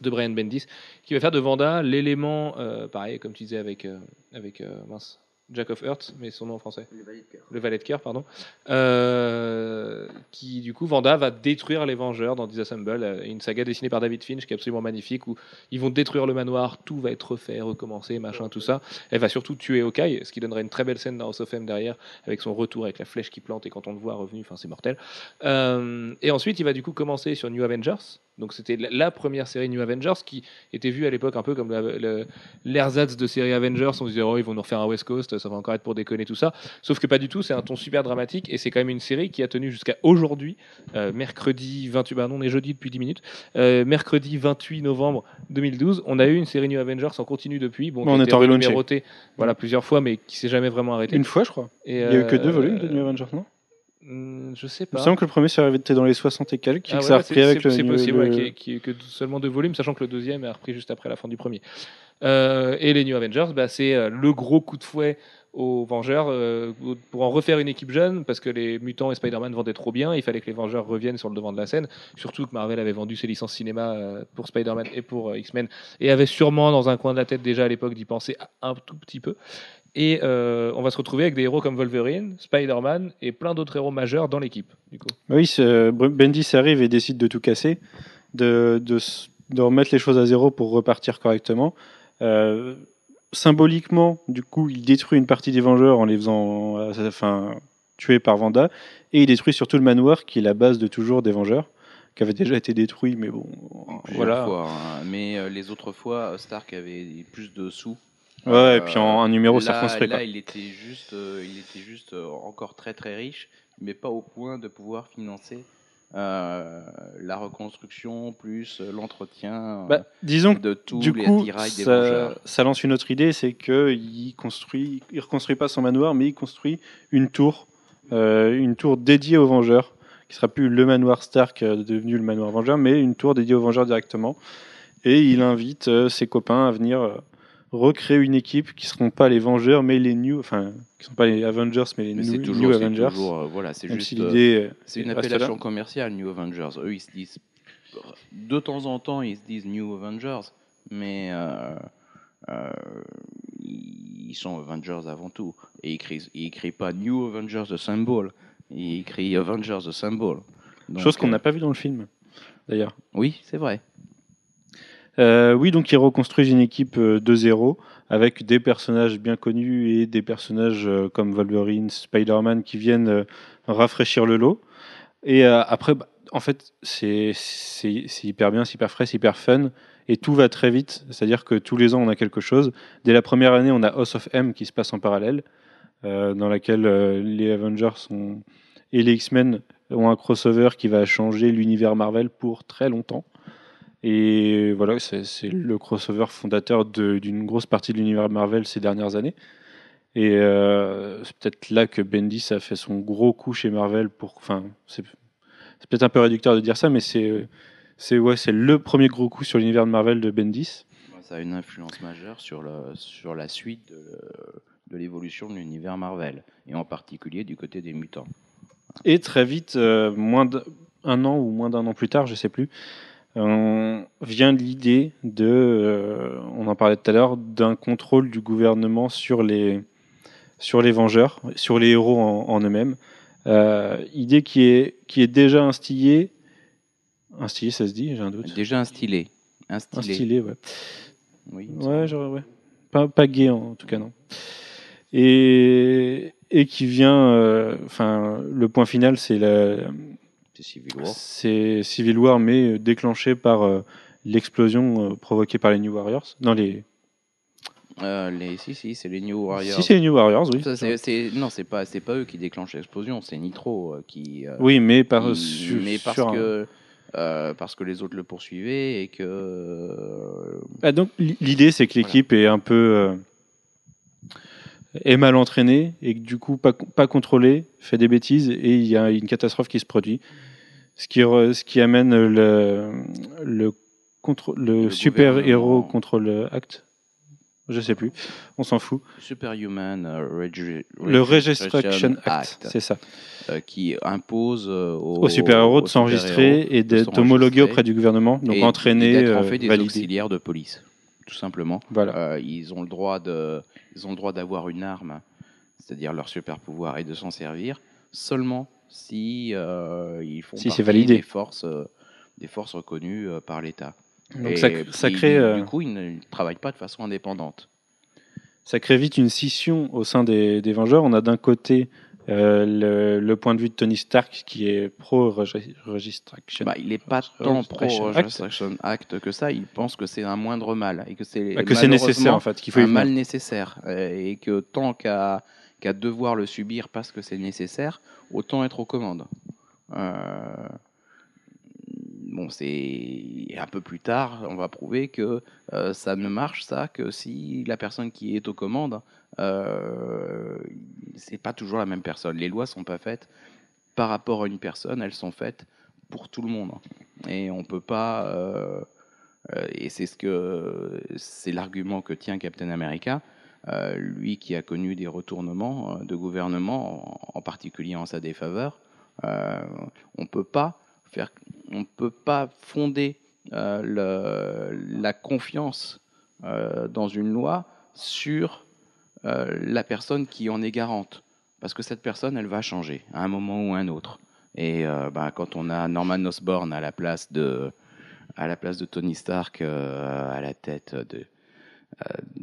de Brian Bendis, qui va faire de Vanda l'élément, euh, pareil, comme tu disais avec, euh, avec euh, mince, Jack of Earth, mais son nom en français. Le valet de cœur, pardon. Euh, qui, du coup, Vanda va détruire les Vengeurs dans Disassemble, une saga dessinée par David Finch qui est absolument magnifique, où ils vont détruire le manoir, tout va être refait, recommencer, machin, tout ça. Elle va surtout tuer Hawkeye, ce qui donnerait une très belle scène dans House of M derrière, avec son retour, avec la flèche qui plante, et quand on le voit revenu, enfin, c'est mortel. Et ensuite, il va du coup commencer sur New Avengers. Donc, c'était la, première série New Avengers qui était vue à l'époque un peu comme l'ersatz de série Avengers. On se disait, oh, ils vont nous refaire un West Coast, ça va encore être pour déconner, tout ça. Sauf que pas du tout, c'est un ton super dramatique et c'est quand même une série qui a tenu jusqu'à aujourd'hui, euh, mercredi 28, bah non, on est jeudi depuis 10 minutes, euh, mercredi 28 novembre 2012. On a eu une série New Avengers en continu depuis, bon, On a est en numérotée, voilà, plusieurs fois, mais qui s'est jamais vraiment arrêté. Une fois, je crois. Et, Il y a eu que deux euh, volumes de New Avengers, non? Je sais Il pas. me semble que le premier s'est arrêté dans les 60 et quelques, et Ah que ouais, ça a repris avec le. C'est possible, le- ouais, qu'il y ait- qu'il y ait que seulement deux volumes, sachant que le deuxième est repris juste après la fin du premier. Euh, et les New Avengers, bah, c'est euh, le gros coup de fouet aux Vengeurs euh, pour en refaire une équipe jeune, parce que les mutants et Spider-Man vendaient trop bien, il fallait que les Vengeurs reviennent sur le devant de la scène, surtout que Marvel avait vendu ses licences cinéma euh, pour Spider-Man et pour euh, X-Men, et avait sûrement dans un coin de la tête déjà à l'époque d'y penser un tout petit peu. Et euh, on va se retrouver avec des héros comme Wolverine, Spider-Man et plein d'autres héros majeurs dans l'équipe. Du coup. Bah Oui, Bendis arrive et décide de tout casser, de, de, s- de remettre les choses à zéro pour repartir correctement. Euh, symboliquement, du coup, il détruit une partie des Vengeurs en les faisant euh, enfin, tuer par Vanda, et il détruit surtout le manoir qui est la base de toujours des Vengeurs, qui avait déjà été détruit, mais bon, Plusieurs voilà. fois, hein. Mais euh, les autres fois, Stark avait plus de sous. Ouais, Euh, et puis en un numéro, ça là, reconstruit là, pas. il était juste, euh, il était juste euh, encore très très riche, mais pas au point de pouvoir financer euh, la reconstruction plus euh, l'entretien euh, Bah, disons de tous du les coup, attirails des ça, ça lance une autre idée, c'est que il construit, il reconstruit pas son manoir, mais il construit une tour, euh, une tour dédiée aux Vengeurs, qui sera plus le manoir Stark euh, devenu le manoir Vengeur, mais une tour dédiée aux Vengeurs directement. Et il invite euh, ses copains à venir euh, recréer une équipe qui seront pas les Vengeurs, mais les New, enfin, qui sont pas les Avengers, mais les Mais New, New toujours, c'est Avengers. toujours, euh, voilà, c'est juste, si euh, c'est une appellation commerciale, New Avengers. Eux, ils se disent, de temps en temps, ils se disent New Avengers, mais euh, ils sont Avengers avant tout. Et ils écrivent, ils écrivent pas New Avengers the Symbol, ils écrivent Avengers the Symbol. Donc, chose qu'on n'a pas vu dans le film, d'ailleurs. Oui, c'est vrai. Euh, oui, donc ils reconstruisent une équipe euh, de zéro avec des personnages bien connus et des personnages euh, comme Wolverine, Spider-Man qui viennent rafraîchir le lot. Et après, bah, en fait, c'est hyper bien, c'est hyper frais, c'est hyper fun et tout va très vite. C'est-à-dire que tous les ans, on a quelque chose. Dès la première année, on a House of M qui se passe en parallèle, dans laquelle les Avengers sont... et les X-Men ont un crossover qui va changer l'univers Marvel pour très longtemps. Et voilà, c'est le crossover fondateur d'une grosse partie de l'univers Marvel ces dernières années. Et euh, c'est peut-être là que Bendis a fait son gros coup chez Marvel. Pour, enfin, c'est c'est peut-être un peu réducteur de dire ça, mais c'est c'est ouais, c'est le premier gros coup sur l'univers de Marvel de Bendis. Ça a une influence majeure sur, le, sur la suite de, de l'évolution de l'univers Marvel, et en particulier du côté des mutants. Et très vite, euh, moins d'un an ou moins d'un an plus tard, je sais plus, euh, vient l'idée de, euh, on en parlait tout à l'heure, d'un contrôle du gouvernement sur les, sur les Vengeurs, sur les héros en, en eux-mêmes. Euh, idée qui est, qui est déjà instillée. Instillée, ça se dit, j'ai un doute. Déjà instillé. Instillé. Instillée, ouais. Oui, Ouais, genre, ouais. Pas, pas gay en tout cas, non. Et, et qui vient, enfin, le point final, c'est la, c'est Civil War. c'est Civil War, mais euh, déclenché par euh, l'explosion euh, provoquée par les New Warriors. Non, les. Euh, les, si, si, c'est les New Warriors. Si, c'est les New Warriors, oui. Ça, c'est, c'est- non, c'est pas, c'est pas eux qui déclenchent l'explosion, c'est Nitro qui. Oui, mais par. qui- su- mais parce sur que euh, parce que les autres le poursuivaient et que. Ah, donc, l'idée, c'est que l'équipe est un peu. Est mal entraîné et que du coup pas, pas contrôlé, fait des bêtises et il y a une catastrophe qui se produit. Ce qui, re- ce qui amène le, le, le, Le super-héros gouvernement. contre le acte. Je sais plus, on s'en fout. Superhuman euh, Regi- Le Registration Act, c'est ça. euh, qui impose euh, aux, Aux super-héros de s'enregistrer et d'être homologués auprès du gouvernement, donc entraînés, en fait des validés. auxiliaires de police, tout simplement. Voilà. Euh, ils ont le droit de, ils ont le droit d'avoir une arme, c'est-à-dire leur super pouvoir et de s'en servir seulement si euh, ils font Si partie validé. des forces, euh, des forces reconnues par l'État. Donc Et ça, ça crée, Du coup, ils ne travaillent pas de façon indépendante. ça crée vite une scission au sein des, des Vengeurs. On a d'un côté euh, le, le point de vue de Tony Stark qui est pro-registration. Bah, il n'est pas tant Registration Act. que ça. Il pense que c'est un moindre mal et que c'est Ah, que c'est nécessaire en fait, qu'il faut un mal nécessaire euh, et que tant qu'à qu'à devoir le subir parce que c'est nécessaire, autant être aux commandes. Euh, Bon, c'est un peu plus tard, on va prouver que euh, ça ne marche ça que si la personne qui est aux commandes, euh, c'est pas toujours la même personne. Les lois sont pas faites par rapport à une personne, elles sont faites pour tout le monde. Et on peut pas. euh, euh, et c'est ce que c'est l'argument que tient Captain America, euh, lui qui a connu des retournements de gouvernement, en, particulier en sa défaveur. On peut pas faire, on peut pas fonder la confiance dans une loi sur euh, la personne qui en est garante, parce que cette personne, elle va changer à un moment ou à un autre. Et euh, bah, quand on a Norman Osborn à la place de, à la place de Tony Stark euh, à la tête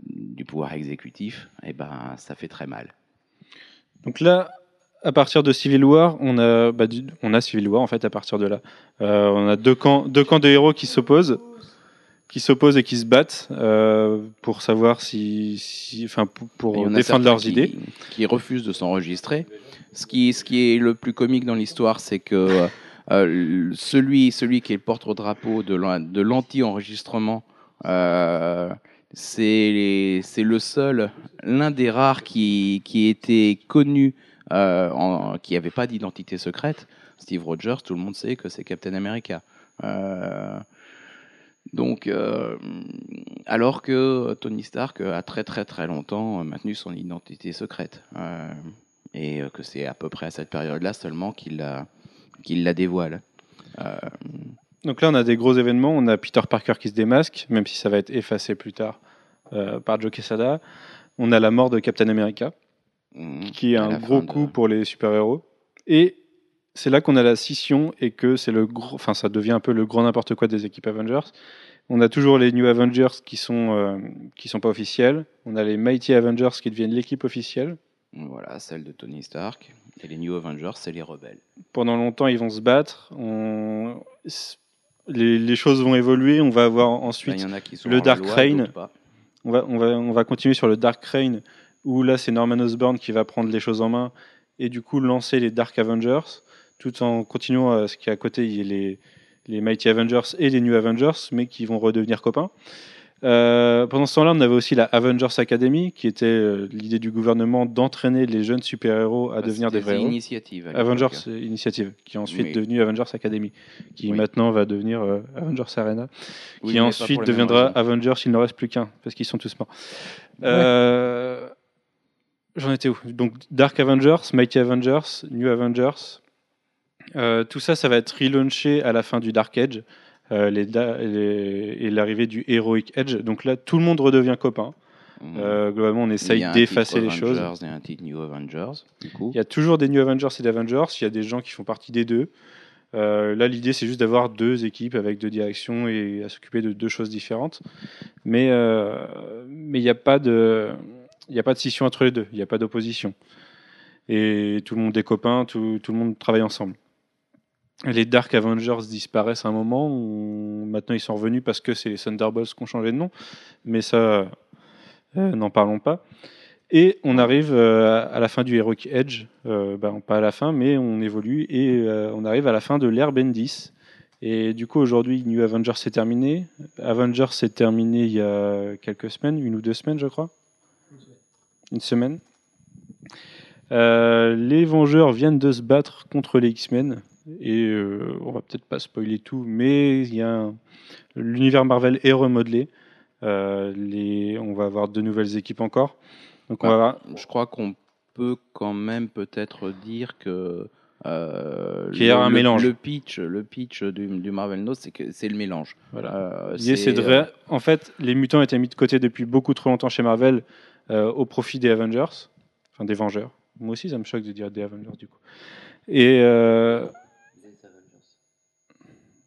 du pouvoir exécutif, et ben ça fait très mal. Donc là, à partir de Civil War, on a, bah, on a Civil War en fait à partir de là. On a deux camps, deux camps de héros qui s'opposent, qui s'opposent et qui se battent euh, pour savoir si, si- enfin pour, défendre leurs qui- idées. Qui refusent de s'enregistrer. Ce qui, ce qui est le plus comique dans l'histoire, c'est que euh, celui, celui qui est le porte-drapeau de l'an- de l'anti-enregistrement, euh, c'est le seul, l'un des rares qui, qui était connu, euh, en- qui n'avait pas d'identité secrète. Steve Rogers, tout le monde sait que c'est Captain America. Euh, donc, euh, alors que Tony Stark a très très très longtemps maintenu son identité secrète. Euh, et que c'est à peu près à cette période-là seulement qu'il la, dévoile. Euh, Donc là, on a des gros événements. On a Peter Parker qui se démasque, même si ça va être effacé plus tard par Joe Quesada. On a la mort de Captain America, qui est un gros de- coup pour les super-héros. Et c'est là qu'on a la scission et que c'est le gros, enfin ça devient un peu le grand n'importe quoi des équipes Avengers. On a toujours les New Avengers qui sont euh, qui sont pas officiels. On a les Mighty Avengers qui deviennent l'équipe officielle. Voilà, celle de Tony Stark. Et les New Avengers, c'est les rebelles. Pendant longtemps, ils vont se battre. On... Les, les choses vont évoluer. On va avoir Là, ensuite y en a qui sont le Dark Reign. On va, on, va, on va continuer sur le Dark Reign, où là, c'est Norman Osborn qui va prendre les choses en main et du coup lancer les Dark Avengers, tout en continuant à ce qu'à côté, il y ait les, les Mighty Avengers et les New Avengers, mais qui vont redevenir copains. Euh, pendant ce temps-là, on avait aussi la Avengers Academy, qui était euh, l'idée du gouvernement d'entraîner les jeunes super-héros à Bah, devenir des vrais héros. l'époque. Avengers Initiative, qui est ensuite Mais- devenue Avengers Academy, qui Oui. maintenant va devenir euh, Avengers Arena Oui, qui ensuite deviendra raisons. Avengers, il ne reste plus qu'un, parce qu'ils sont tous morts. J'en étais où? Donc Dark Avengers, Mighty Avengers, New Avengers. Euh, tout ça, ça va être relaunché à la fin du Dark Age euh, les da- les- et l'arrivée du Heroic Edge. Donc là, tout le monde redevient copain. Mhm. Euh, globalement, on Il essaye y a d'effacer les choses. Avengers Et un titre New Avengers, du coup. Il y a toujours des New Avengers et des Avengers. Il y a des gens qui font partie des deux. Euh, là, l'idée, c'est juste d'avoir deux équipes avec deux directions et à s'occuper de deux choses différentes. Mais euh, mais il n'y a pas de il a pas de scission entre les deux. Il n'y a pas d'opposition. Et tout le monde est copain. Tout, tout le monde travaille ensemble. Les Dark Avengers disparaissent à un moment. Maintenant, ils sont revenus parce que c'est les Thunderbolts qui ont changé de nom. Mais ça, euh, n'en parlons pas. Et on arrive euh, à la fin du Heroic Edge, euh, ben, pas à la fin, mais on évolue et on arrive à la fin de l'ère Bendis. Et du coup, aujourd'hui, New Avengers s'est terminé. Avengers s'est terminé il y a quelques semaines, une ou deux semaines, je crois. Une semaine. Les Vengeurs viennent de se battre contre les X-Men. Et euh, on va peut-être pas spoiler tout, mais il y a un- l'univers Marvel est remodelé. Euh, les... On va avoir de nouvelles équipes encore. Donc on va avoir Je crois qu'on peut quand même peut-être dire que euh, Qu'il y a le- un le- mélange. Le pitch, le pitch du, du Marvel Note, c'est que c'est le mélange. Voilà. Euh, c'est de En fait, les mutants étaient mis de côté depuis beaucoup trop longtemps chez Marvel euh, au profit des Avengers, enfin des Vengeurs. Moi aussi, ça me choque de dire des Avengers du coup. Et, euh,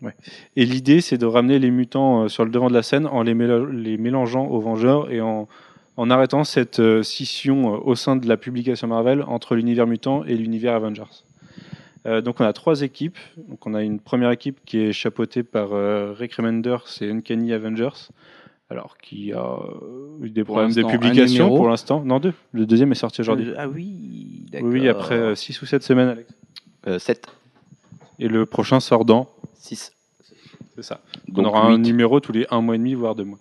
ouais. Et l'idée, c'est de ramener les mutants euh, sur le devant de la scène en les, méla- les mélangeant aux Vengeurs et en, en arrêtant cette euh, scission euh, au sein de la publication Marvel entre l'univers mutant et l'univers Avengers. Euh, donc on a trois équipes. Donc on a une première équipe qui est chapeautée par euh, Rick Remender, c'est Uncanny Avengers. Alors qui a eu des problèmes de publication pour l'instant. Non, deux. Le deuxième est sorti aujourd'hui. ah oui, d'accord. Oui, après 6 ou 7 semaines, Alex. Euh, 7, Et le prochain sort dans. 6. C'est ça. Donc, on aura un numéro tous les un mois et demi, voire deux mois.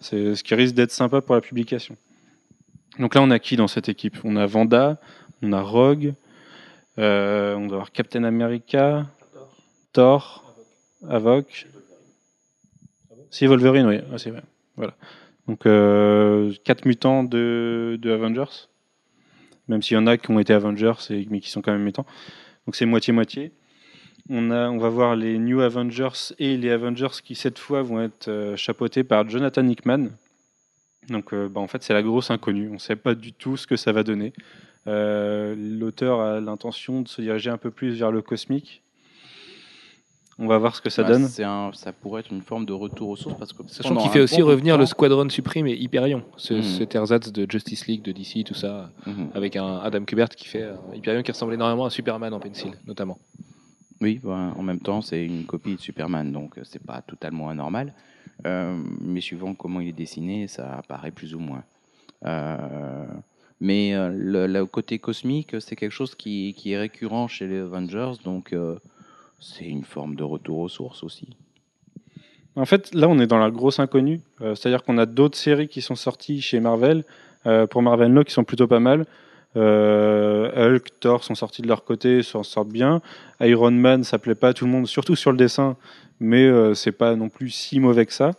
C'est ce qui risque d'être sympa pour la publication. Donc là, on a qui dans cette équipe? On a Vanda, on a Rogue, euh, on doit avoir Captain America, Thor, Havok. Si Wolverine, oui, ah, c'est vrai. Voilà. Donc euh, quatre mutants de, de Avengers, même s'il y en a qui ont été Avengers et, mais qui sont quand même mutants. Donc c'est moitié-moitié. On, a, on va voir les New Avengers et les Avengers qui, cette fois, vont être euh, chapeautés par Jonathan Hickman. Donc, euh, bah, en fait, c'est la grosse inconnue. On ne sait pas du tout ce que ça va donner. Euh, L'auteur a l'intention de se diriger un peu plus vers le cosmique. On va voir ce que ça bah, donne. un- ça pourrait être une forme de retour aux sources parce que Sachant qu'il fait aussi revenir le Squadron Supreme et Hyperion, ce, Mhm. cet ersatz de Justice League, de DC, tout ça, Mhm. avec un Adam Kubert qui fait Hyperion qui ressemble énormément à Superman en pencil, notamment. Oui, ben, en même temps, c'est une copie de Superman, donc euh, c'est pas totalement anormal. Euh, mais suivant comment il est dessiné, ça apparaît plus ou moins. Euh, mais le, côté cosmique, c'est quelque chose qui, est récurrent chez les Avengers, donc c'est une forme de retour aux sources aussi. En fait, là, on est dans la grosse inconnue. C'est-à-dire qu'on a d'autres séries qui sont sorties chez Marvel, pour Marvel Now, qui sont plutôt pas mal. Euh, Hulk, Thor sont sortis de leur côté, s'en sortent bien. Iron Man, ça plaît pas à tout le monde, surtout sur le dessin, mais euh, c'est pas non plus si mauvais que ça.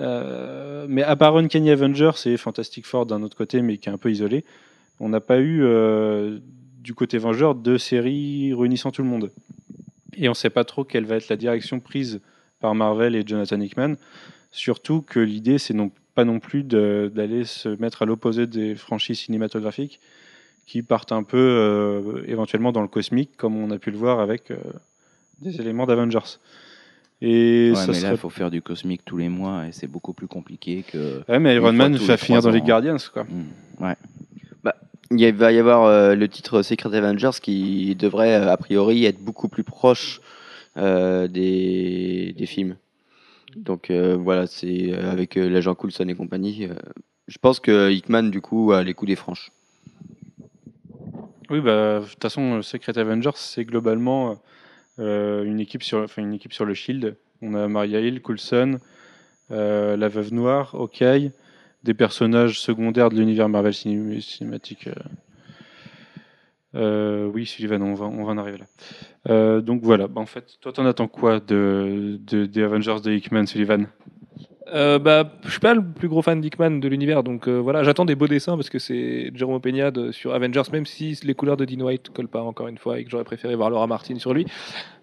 Euh, mais à part Uncanny Avengers et Fantastic Four d'un autre côté, mais qui est un peu isolé, on n'a pas eu du côté Vengeurs de séries réunissant tout le monde. Et on sait pas trop quelle va être la direction prise par Marvel et Jonathan Hickman. Surtout que l'idée, c'est non, pas non plus d'aller se mettre à l'opposé des franchises cinématographiques qui partent un peu euh, éventuellement dans le cosmique, comme on a pu le voir avec euh, des éléments d'Avengers. Et Ouais, ça mais serait- là, il faut faire du cosmique tous les mois et c'est beaucoup plus compliqué que. Ouais, mais Iron Man va finir dans les ans. Guardians, quoi. Hmm, Ouais. Il y a- va y avoir euh, le titre Secret Avengers qui devrait a priori être beaucoup plus proche des, des films. Donc euh, voilà, c'est euh, avec euh, l'agent Coulson et compagnie. je pense que Hickman du coup a les coups des franches. Oui, bah, de toute façon, euh, Secret Avengers, c'est globalement euh, une, équipe sur, une équipe sur le Shield. On a Maria Hill, Coulson, euh, la Veuve Noire, Hawkeye, des personnages secondaires de l'univers Marvel ciné- cinématique. oui, Sullivan, on va, on va en arriver là. Donc voilà, bah, en fait, toi, t'en attends quoi de, de- des Avengers de Hickman, Sullivan Euh, bah, je suis pas le plus gros fan d'Hickman de l'univers, donc euh, voilà, j'attends des beaux dessins parce que c'est Jerome Peña de- sur Avengers, même si les couleurs de Dean White collent pas encore une fois et que j'aurais préféré voir Laura Martin sur lui.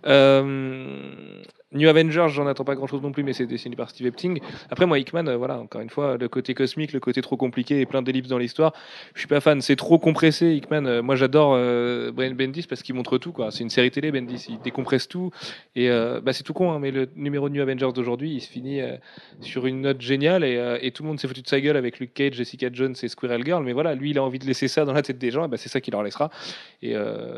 Euh, New Avengers, j'en attends pas grand chose non plus, mais c'est dessiné par Steve Epting. Après, moi, Hickman, euh, voilà, encore une fois, le côté cosmique, le côté trop compliqué et plein d'ellipses dans l'histoire, je suis pas fan. C'est trop compressé, Hickman. Euh, moi, j'adore euh, Brian Bendis parce qu'il montre tout, quoi. C'est une série télé, Bendis. Il décompresse tout. Et bah, c'est tout con, hein, mais le numéro de New Avengers d'aujourd'hui, il se finit sur une note géniale et, tout le monde s'est foutu de sa gueule avec Luke Cage, Jessica Jones et Squirrel Girl. Mais voilà, lui, il a envie de laisser ça dans la tête des gens, et bah, c'est ça qu'il leur laissera. Et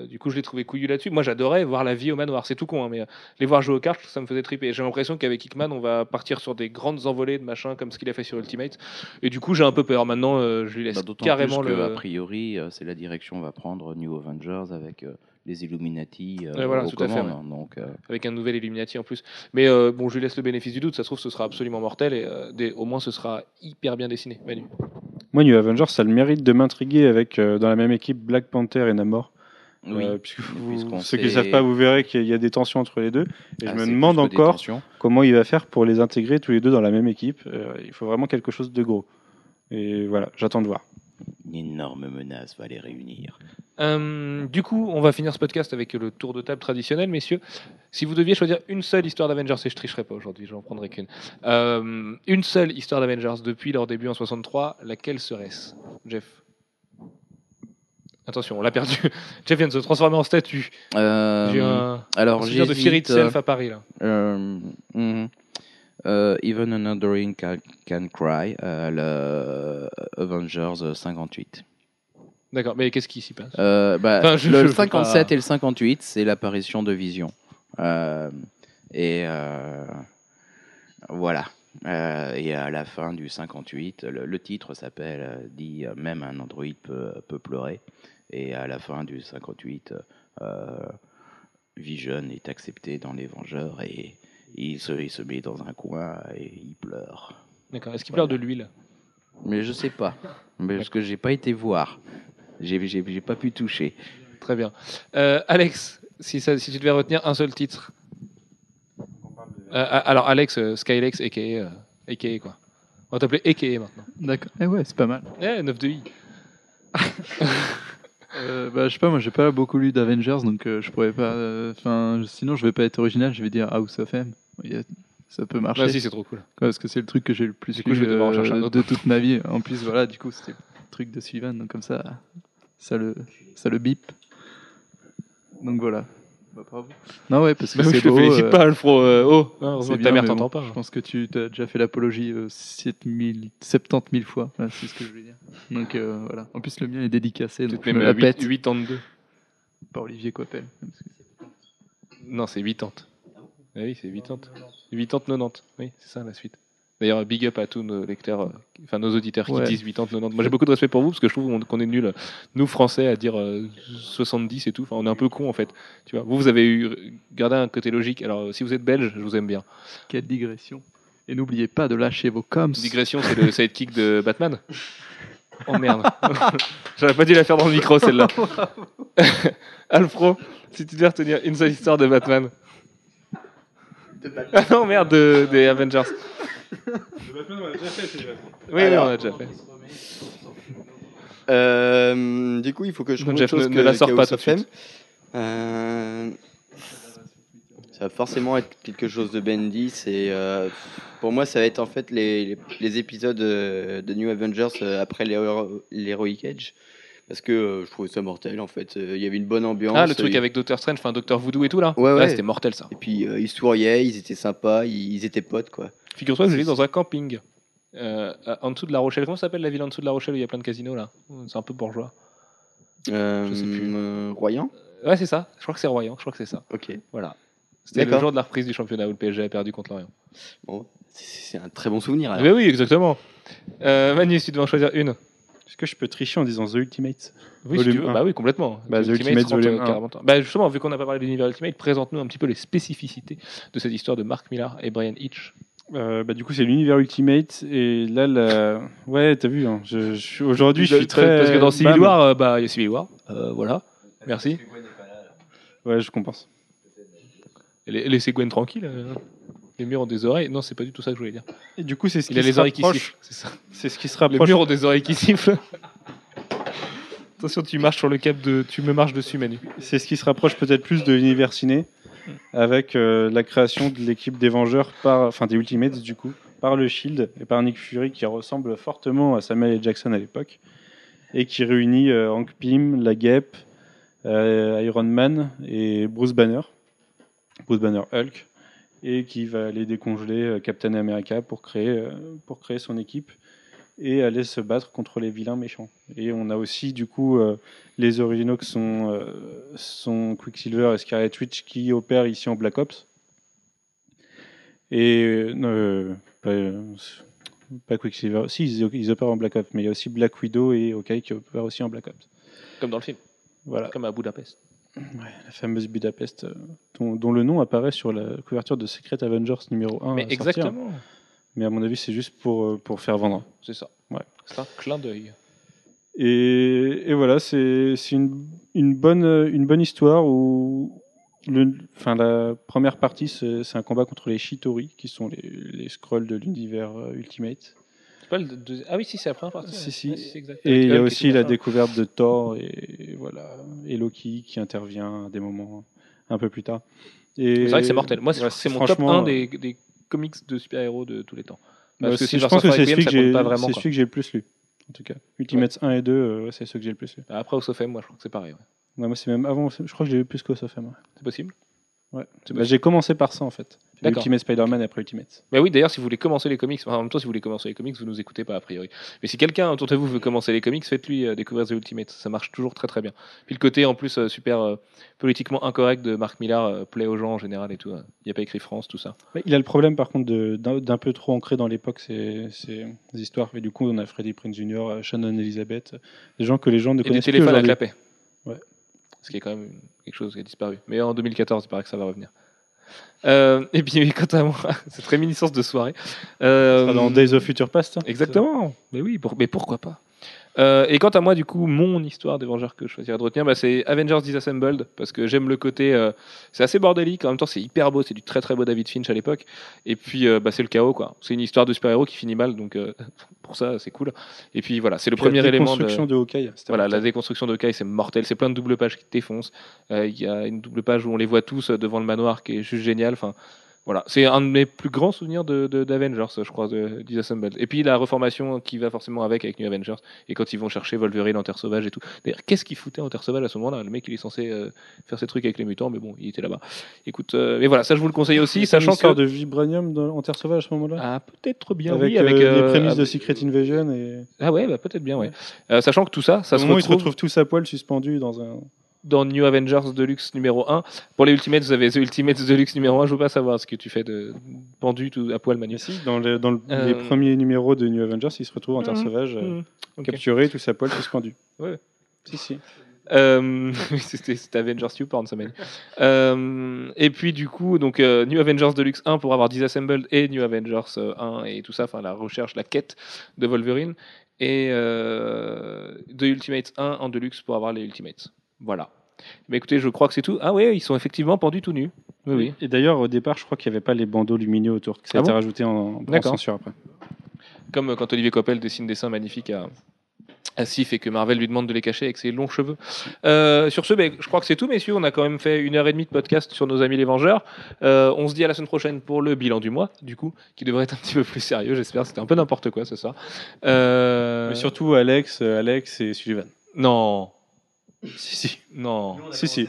du coup, je l'ai trouvé couillu là-dessus. Moi, j'adorais voir la vie au manoir. C'est tout con, hein, mais les voir jouer aux cartes, ça me faisait triper. J'ai l'impression qu'avec Hickman, on va partir sur des grandes envolées de machin comme ce qu'il a fait sur Ultimate. Et du coup, j'ai un peu peur. Maintenant, euh, je lui laisse Bah, carrément plus que, le. a priori, euh, c'est la direction va prendre New Avengers avec euh, les Illuminati euh, voilà, tout à fait, hein, donc, euh, avec un nouvel Illuminati en plus. Mais euh, bon, je lui laisse le bénéfice du doute. Ça se trouve, ce sera absolument mortel et euh, des- au moins, ce sera hyper bien dessiné. Manu. Moi, New Avengers, ça a le mérite de m'intriguer avec euh, dans la même équipe Black Panther et Namor. Oui. Euh, puisque vous- ceux qui ne savent pas, vous verrez qu'il y a des tensions entre les deux. Et Ah, je me c'est demande encore comment il va faire pour les intégrer tous les deux dans la même équipe. Euh, il faut vraiment quelque chose de gros. Et voilà, j'attends de voir. Une énorme menace va les réunir. Euh, du coup, on va finir ce podcast avec le tour de table traditionnel, messieurs. Si vous deviez choisir une seule histoire d'Avengers, et je tricherai pas aujourd'hui, j'en prendrai qu'une. Euh, une seule histoire d'Avengers depuis leur début en 63, laquelle serait-ce? Jeff? Attention, on l'a perdu. Jeff vient de se transformer en statue. Euh, J'ai un, alors, un de j'hésite, Itself à Paris, là. euh, mhm. Euh, Even an Adoring Can, Can Cry, euh, le Avengers 58. D'accord, mais qu'est-ce qui s'y passe? Euh, bah, Enfin, je- le je veux 57 pas- et le 58, c'est l'apparition de Vision. Et voilà. Euh, et à la fin du 58, le, le titre s'appelle euh, dit euh, même un androïde peut, peut pleurer. Et à la fin du 58, euh, Vision est accepté dans les Vengeurs et il se, il se met dans un coin et il pleure. D'accord, est-ce qu'il pleure de l'huile? Mais je sais pas, Mais parce que j'ai pas été voir. J'ai j'ai- j'ai pas pu toucher. Très bien. Euh, Alex, si, ça- si tu devais retenir un seul titre. Euh, alors, Alex, euh, Skylex, a.k.a. euh, quoi. On va t'appeler a.k.a. maintenant. D'accord. Eh ouais, c'est pas mal. Eh, 9 de I. Euh, bah, je sais pas, moi j'ai pas beaucoup lu d'Avengers donc euh, je pourrais pas. euh, Enfin, sinon je vais pas être original, je vais dire House of M. Il y a- Ça peut marcher. Vas-y, c'est trop cool. Parce que c'est le truc que j'ai le plus Du coup, lu je vais devoir en euh, chercher un autre. de toute ma vie. En plus, voilà, du coup, c'était le truc de Sullivan, donc comme ça, ça le, ça le bip. Donc voilà. Bah, bravo. Non, ouais, parce que Bah c'est je te beau. félicite euh, pas, Alfro. Euh, oh, c'est que ta bien, mère t'entend bon, pas. Je pense que tu as déjà fait l'apologie euh, 7000, 70 000 fois. Voilà, c'est ce que je voulais dire. Donc euh, voilà. En plus, le mien est dédicacé, donc je me même la pète 8, 82. par Olivier Coppel. Non, c'est 80. Ah oui, c'est 80. 80, 90. Oui, c'est ça la suite. D'ailleurs, big up à tous nos lecteurs, euh, enfin nos auditeurs qui Ouais. disent 80, 90. Moi j'ai beaucoup de respect pour vous parce que je trouve qu'on- est nuls, nous français, à dire euh, 70 et tout. Enfin, on est un peu con en fait. Tu vois, vous, vous avez eu gardé un côté logique. Alors, euh, si vous êtes belge, je vous aime bien. Quelle digression. Et n'oubliez pas de lâcher vos coms. Digression, c'est le sidekick de Batman. Oh merde. J'aurais pas dû la faire dans le micro celle-là. Alfro, si tu devais retenir une seule histoire de Batman. Ah non, merde, de- des Avengers. Oui, oui, Alors. on a déjà fait. Euh, du coup, il faut que je trouve Jeff, chose ne- que ne la sors pas tout de suite. Euh, ça va forcément être quelque chose de Bendis et euh, pour moi, ça va être en fait les, les, les épisodes euh, de New Avengers euh, après l'Hero- l'Heroic Age. Parce que euh, je trouvais ça mortel en fait. Euh, Il y avait une bonne ambiance. Ah, le truc il- avec Doctor Strange, enfin Doctor Voodoo et tout là Ouais, Là, ouais. c'était mortel ça. Et puis euh, ils souriaient, ils étaient sympas, ils, ils étaient potes quoi. Figure-toi que je l'ai dans un camping. euh, en dessous de La Rochelle. Comment s'appelle la ville en dessous de La Rochelle où il y a plein de casinos là? C'est un peu bourgeois. Euh, Je sais plus. euh, Royan? Ouais, c'est ça. Je crois que c'est Royan. Je crois que c'est ça. Ok. Voilà. C'était le jour de la reprise du championnat où le PSG a perdu contre l'Orient. Bon, c'est un très bon souvenir. alors. Oui, oui, exactement. Euh, Manu, si tu devais en choisir une. Est-ce que je peux tricher en disant The Ultimate Oui, si Volume tu veux. un. Bah oui, complètement. Bah, The Ultimate Ultimate Volume. Bah justement, vu qu'on n'a pas parlé de l'univers Ultimate, présente-nous un petit peu les spécificités de cette histoire de Mark Millar et Brian Hitch. Euh, bah, du coup, c'est l'univers Ultimate. Et là, la... ouais, t'as vu, hein, je, je- aujourd'hui, je suis très. Parce que dans Civil. War, euh, bah il y a Civil War. Euh, voilà. Merci. Ouais, je compense. Laissez Gwen tranquille. Les murs ont des oreilles. Non, c'est pas du tout ça que je voulais dire. Et du coup, c'est ce Il qui a se les oreilles qui rapproche- sifflent. C'est ça. C'est ce qui se Les rapproche. murs ont des oreilles qui sifflent. Attention, tu marches sur le cap de. Tu me marches dessus, Manu. C'est ce qui se rapproche peut-être plus de l'univers ciné, avec euh, la création de l'équipe des Vengeurs, par, enfin des Ultimates du coup, par le Shield et par Nick Fury, qui ressemble fortement à Samuel L. Jackson à l'époque, et qui réunit euh, Hank Pym, la Guêpe, euh, Iron Man et Bruce Banner, Bruce Banner Hulk, et qui va aller décongeler euh, Captain America pour créer, euh, pour créer son équipe et aller se battre contre les vilains méchants. Et on a aussi du coup euh, les originaux qui sont, euh, sont Quicksilver et Scarlet Witch qui opèrent ici en Black Ops. Et euh, pas, pas Quicksilver, si ils, ils opèrent en Black Ops, mais il y a aussi Black Widow et Hawkeye qui opèrent aussi en Black Ops. Comme dans le film. Voilà, Comme à Budapest. La fameuse Budapest, euh, dont, dont le nom apparaît sur la couverture de Secret Avengers numéro 1. Mais à sortir. exactement. Mais à mon avis, c'est juste pour, euh, pour faire vendre. C'est ça. Ouais. C'est un clin d'œil. Et, et voilà, c'est une, une, bonne, euh, une bonne histoire où le, enfin, la première partie, c'est un combat contre les Shitori, qui sont les, les scrolls de l'univers euh, Ultimate. C'est pas le deuxi- Ah oui, si, c'est la première partie. Si, si. Et il y a aussi la ça. découverte de Thor et, voilà, et Loki qui intervient à des moments un peu plus tard. Et C'est vrai que c'est mortel. Moi, c'est Ouais, c'est mon top franchement, 1 des, des comics de super-héros de tous les temps. bah, Parce que c'est- Silver je pense que c'est celui que j'ai le plus lu. En tout cas, Ultimates 1 et 2, euh, c'est ceux que j'ai le plus lu. Après, au Sofem, moi, je crois que c'est pareil. ouais. Ouais, moi, c'est même avant, je crois que j'ai lu plus qu'au Sofem. Ouais. C'est possible? Ouais. C'est Bah, j'ai commencé par ça en fait. Ultimate Spider-Man et après Ultimate. Mais oui, d'ailleurs, si vous voulez commencer les comics, enfin, en même temps, si vous voulez commencer les comics, vous nous écoutez pas a priori. Mais si quelqu'un autour de vous veut commencer les comics, faites-lui euh, découvrir The Ultimate. Ça marche toujours très très bien. Puis le côté en plus euh, super euh, politiquement incorrect de Mark Millar euh, plaît aux gens en général et tout. hein. Il n'y a pas écrit France, tout ça. Il a le problème par contre d'un peu trop ancré dans l'époque ces, ces histoires. Et du coup, on a Freddie Prinze Jr., Shannon Elizabeth, des gens que les gens ne Et des connaissent plus téléphones à clapet. Ouais. Ce qui est quand même quelque chose qui a disparu. Mais en 2014, il paraît que ça va revenir. Euh, et puis, quant à moi, cette réminiscence de soirée. euh, dans Days of Future Past. hein. Exactement. Mais oui, pour- mais pourquoi pas? Euh, et quant à moi, du coup, mon histoire des Vengeurs que je choisirais de retenir, bah, c'est Avengers Disassembled, parce que j'aime le côté. euh, c'est assez bordélique, en même temps, c'est hyper beau, c'est du très très beau David Finch à l'époque. Et puis, euh, bah, c'est le chaos, quoi. C'est une histoire de super-héros qui finit mal, donc pour ça, c'est cool. Et puis voilà, c'est le Puis la premier élément de. déconstruction de Hawkeye. Voilà, la déconstruction de Kai, c'est mortel. C'est plein de doubles pages qui te défoncent. Il y a une double page où on les voit tous devant le manoir qui est juste génial. Enfin, voilà, c'est un de mes plus grands souvenirs de, de- d'Avengers, je crois, de Disassembled. Et puis la reformation qui va forcément avec avec New Avengers. Et quand ils vont chercher Wolverine en Terre Sauvage et tout. D'ailleurs, qu'est-ce qu'il foutait en Terre Sauvage à ce moment-là? Le mec, il est censé euh, faire ses trucs avec les mutants, mais bon, il était là-bas. Écoute, euh, mais voilà, ça je vous le conseille aussi, Il sachant que de vibranium dans- en Terre Sauvage à ce moment-là? ah peut-être bien avec oui, avec euh, euh, les prémices de Secret Invasion et Ah ouais, bah, peut-être bien ouais. Euh, sachant que tout ça, ça au se moment où ils se retrouve tous à poil suspendus dans un. Dans New Avengers Deluxe numéro 1. Pour les Ultimates, vous avez The Ultimates Deluxe numéro 1. Je veux pas savoir ce que tu fais de pendu tout à poil, Manu. Si, dans, les, dans le- Euh, les premiers numéros de New Avengers, ils se retrouvent en Terre Mhm. Sauvage, euh, Mmh. Ok. capturés, tous à poil, suspendus. Ouais. Si, si. Euh, c'était Avengers ça mène. Euh, et puis du coup, donc euh, New Avengers Deluxe 1 pour avoir Disassembled et New Avengers euh, 1 et tout ça, enfin la recherche, la quête de Wolverine et euh, The Ultimates 1 en Deluxe pour avoir les Ultimates. Voilà. Mais écoutez, je crois que c'est tout. Ah ouais, ils sont effectivement pendus tout nus. Oui, oui. Et d'ailleurs, au départ, je crois qu'il n'y avait pas les bandeaux lumineux autour. Ça Ah a été bon rajouté en, censure après. Comme euh, quand Olivier Coppel dessine des seins magnifiques à, à Sif et que Marvel lui demande de les cacher avec ses longs cheveux. Euh, sur ce, ben, je crois que c'est tout, messieurs. On a quand même fait une heure et demie de podcast sur nos amis les Vengeurs. Euh, on se dit à la semaine prochaine pour le bilan du mois, du coup, qui devrait être un petit peu plus sérieux, j'espère. C'était un peu n'importe quoi ce soir. Euh, Mais surtout Alex, Alex et Sullivan. Non, Si, si. non, Si, si.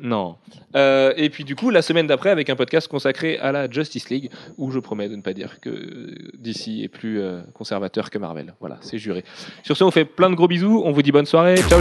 non. Euh, et puis du coup, la semaine d'après, avec un podcast consacré à la Justice League, où je promets de ne pas dire que DC est plus euh, conservateur que Marvel. Voilà, c'est juré. Sur ce, on fait plein de gros bisous. On vous dit bonne soirée. Ciao.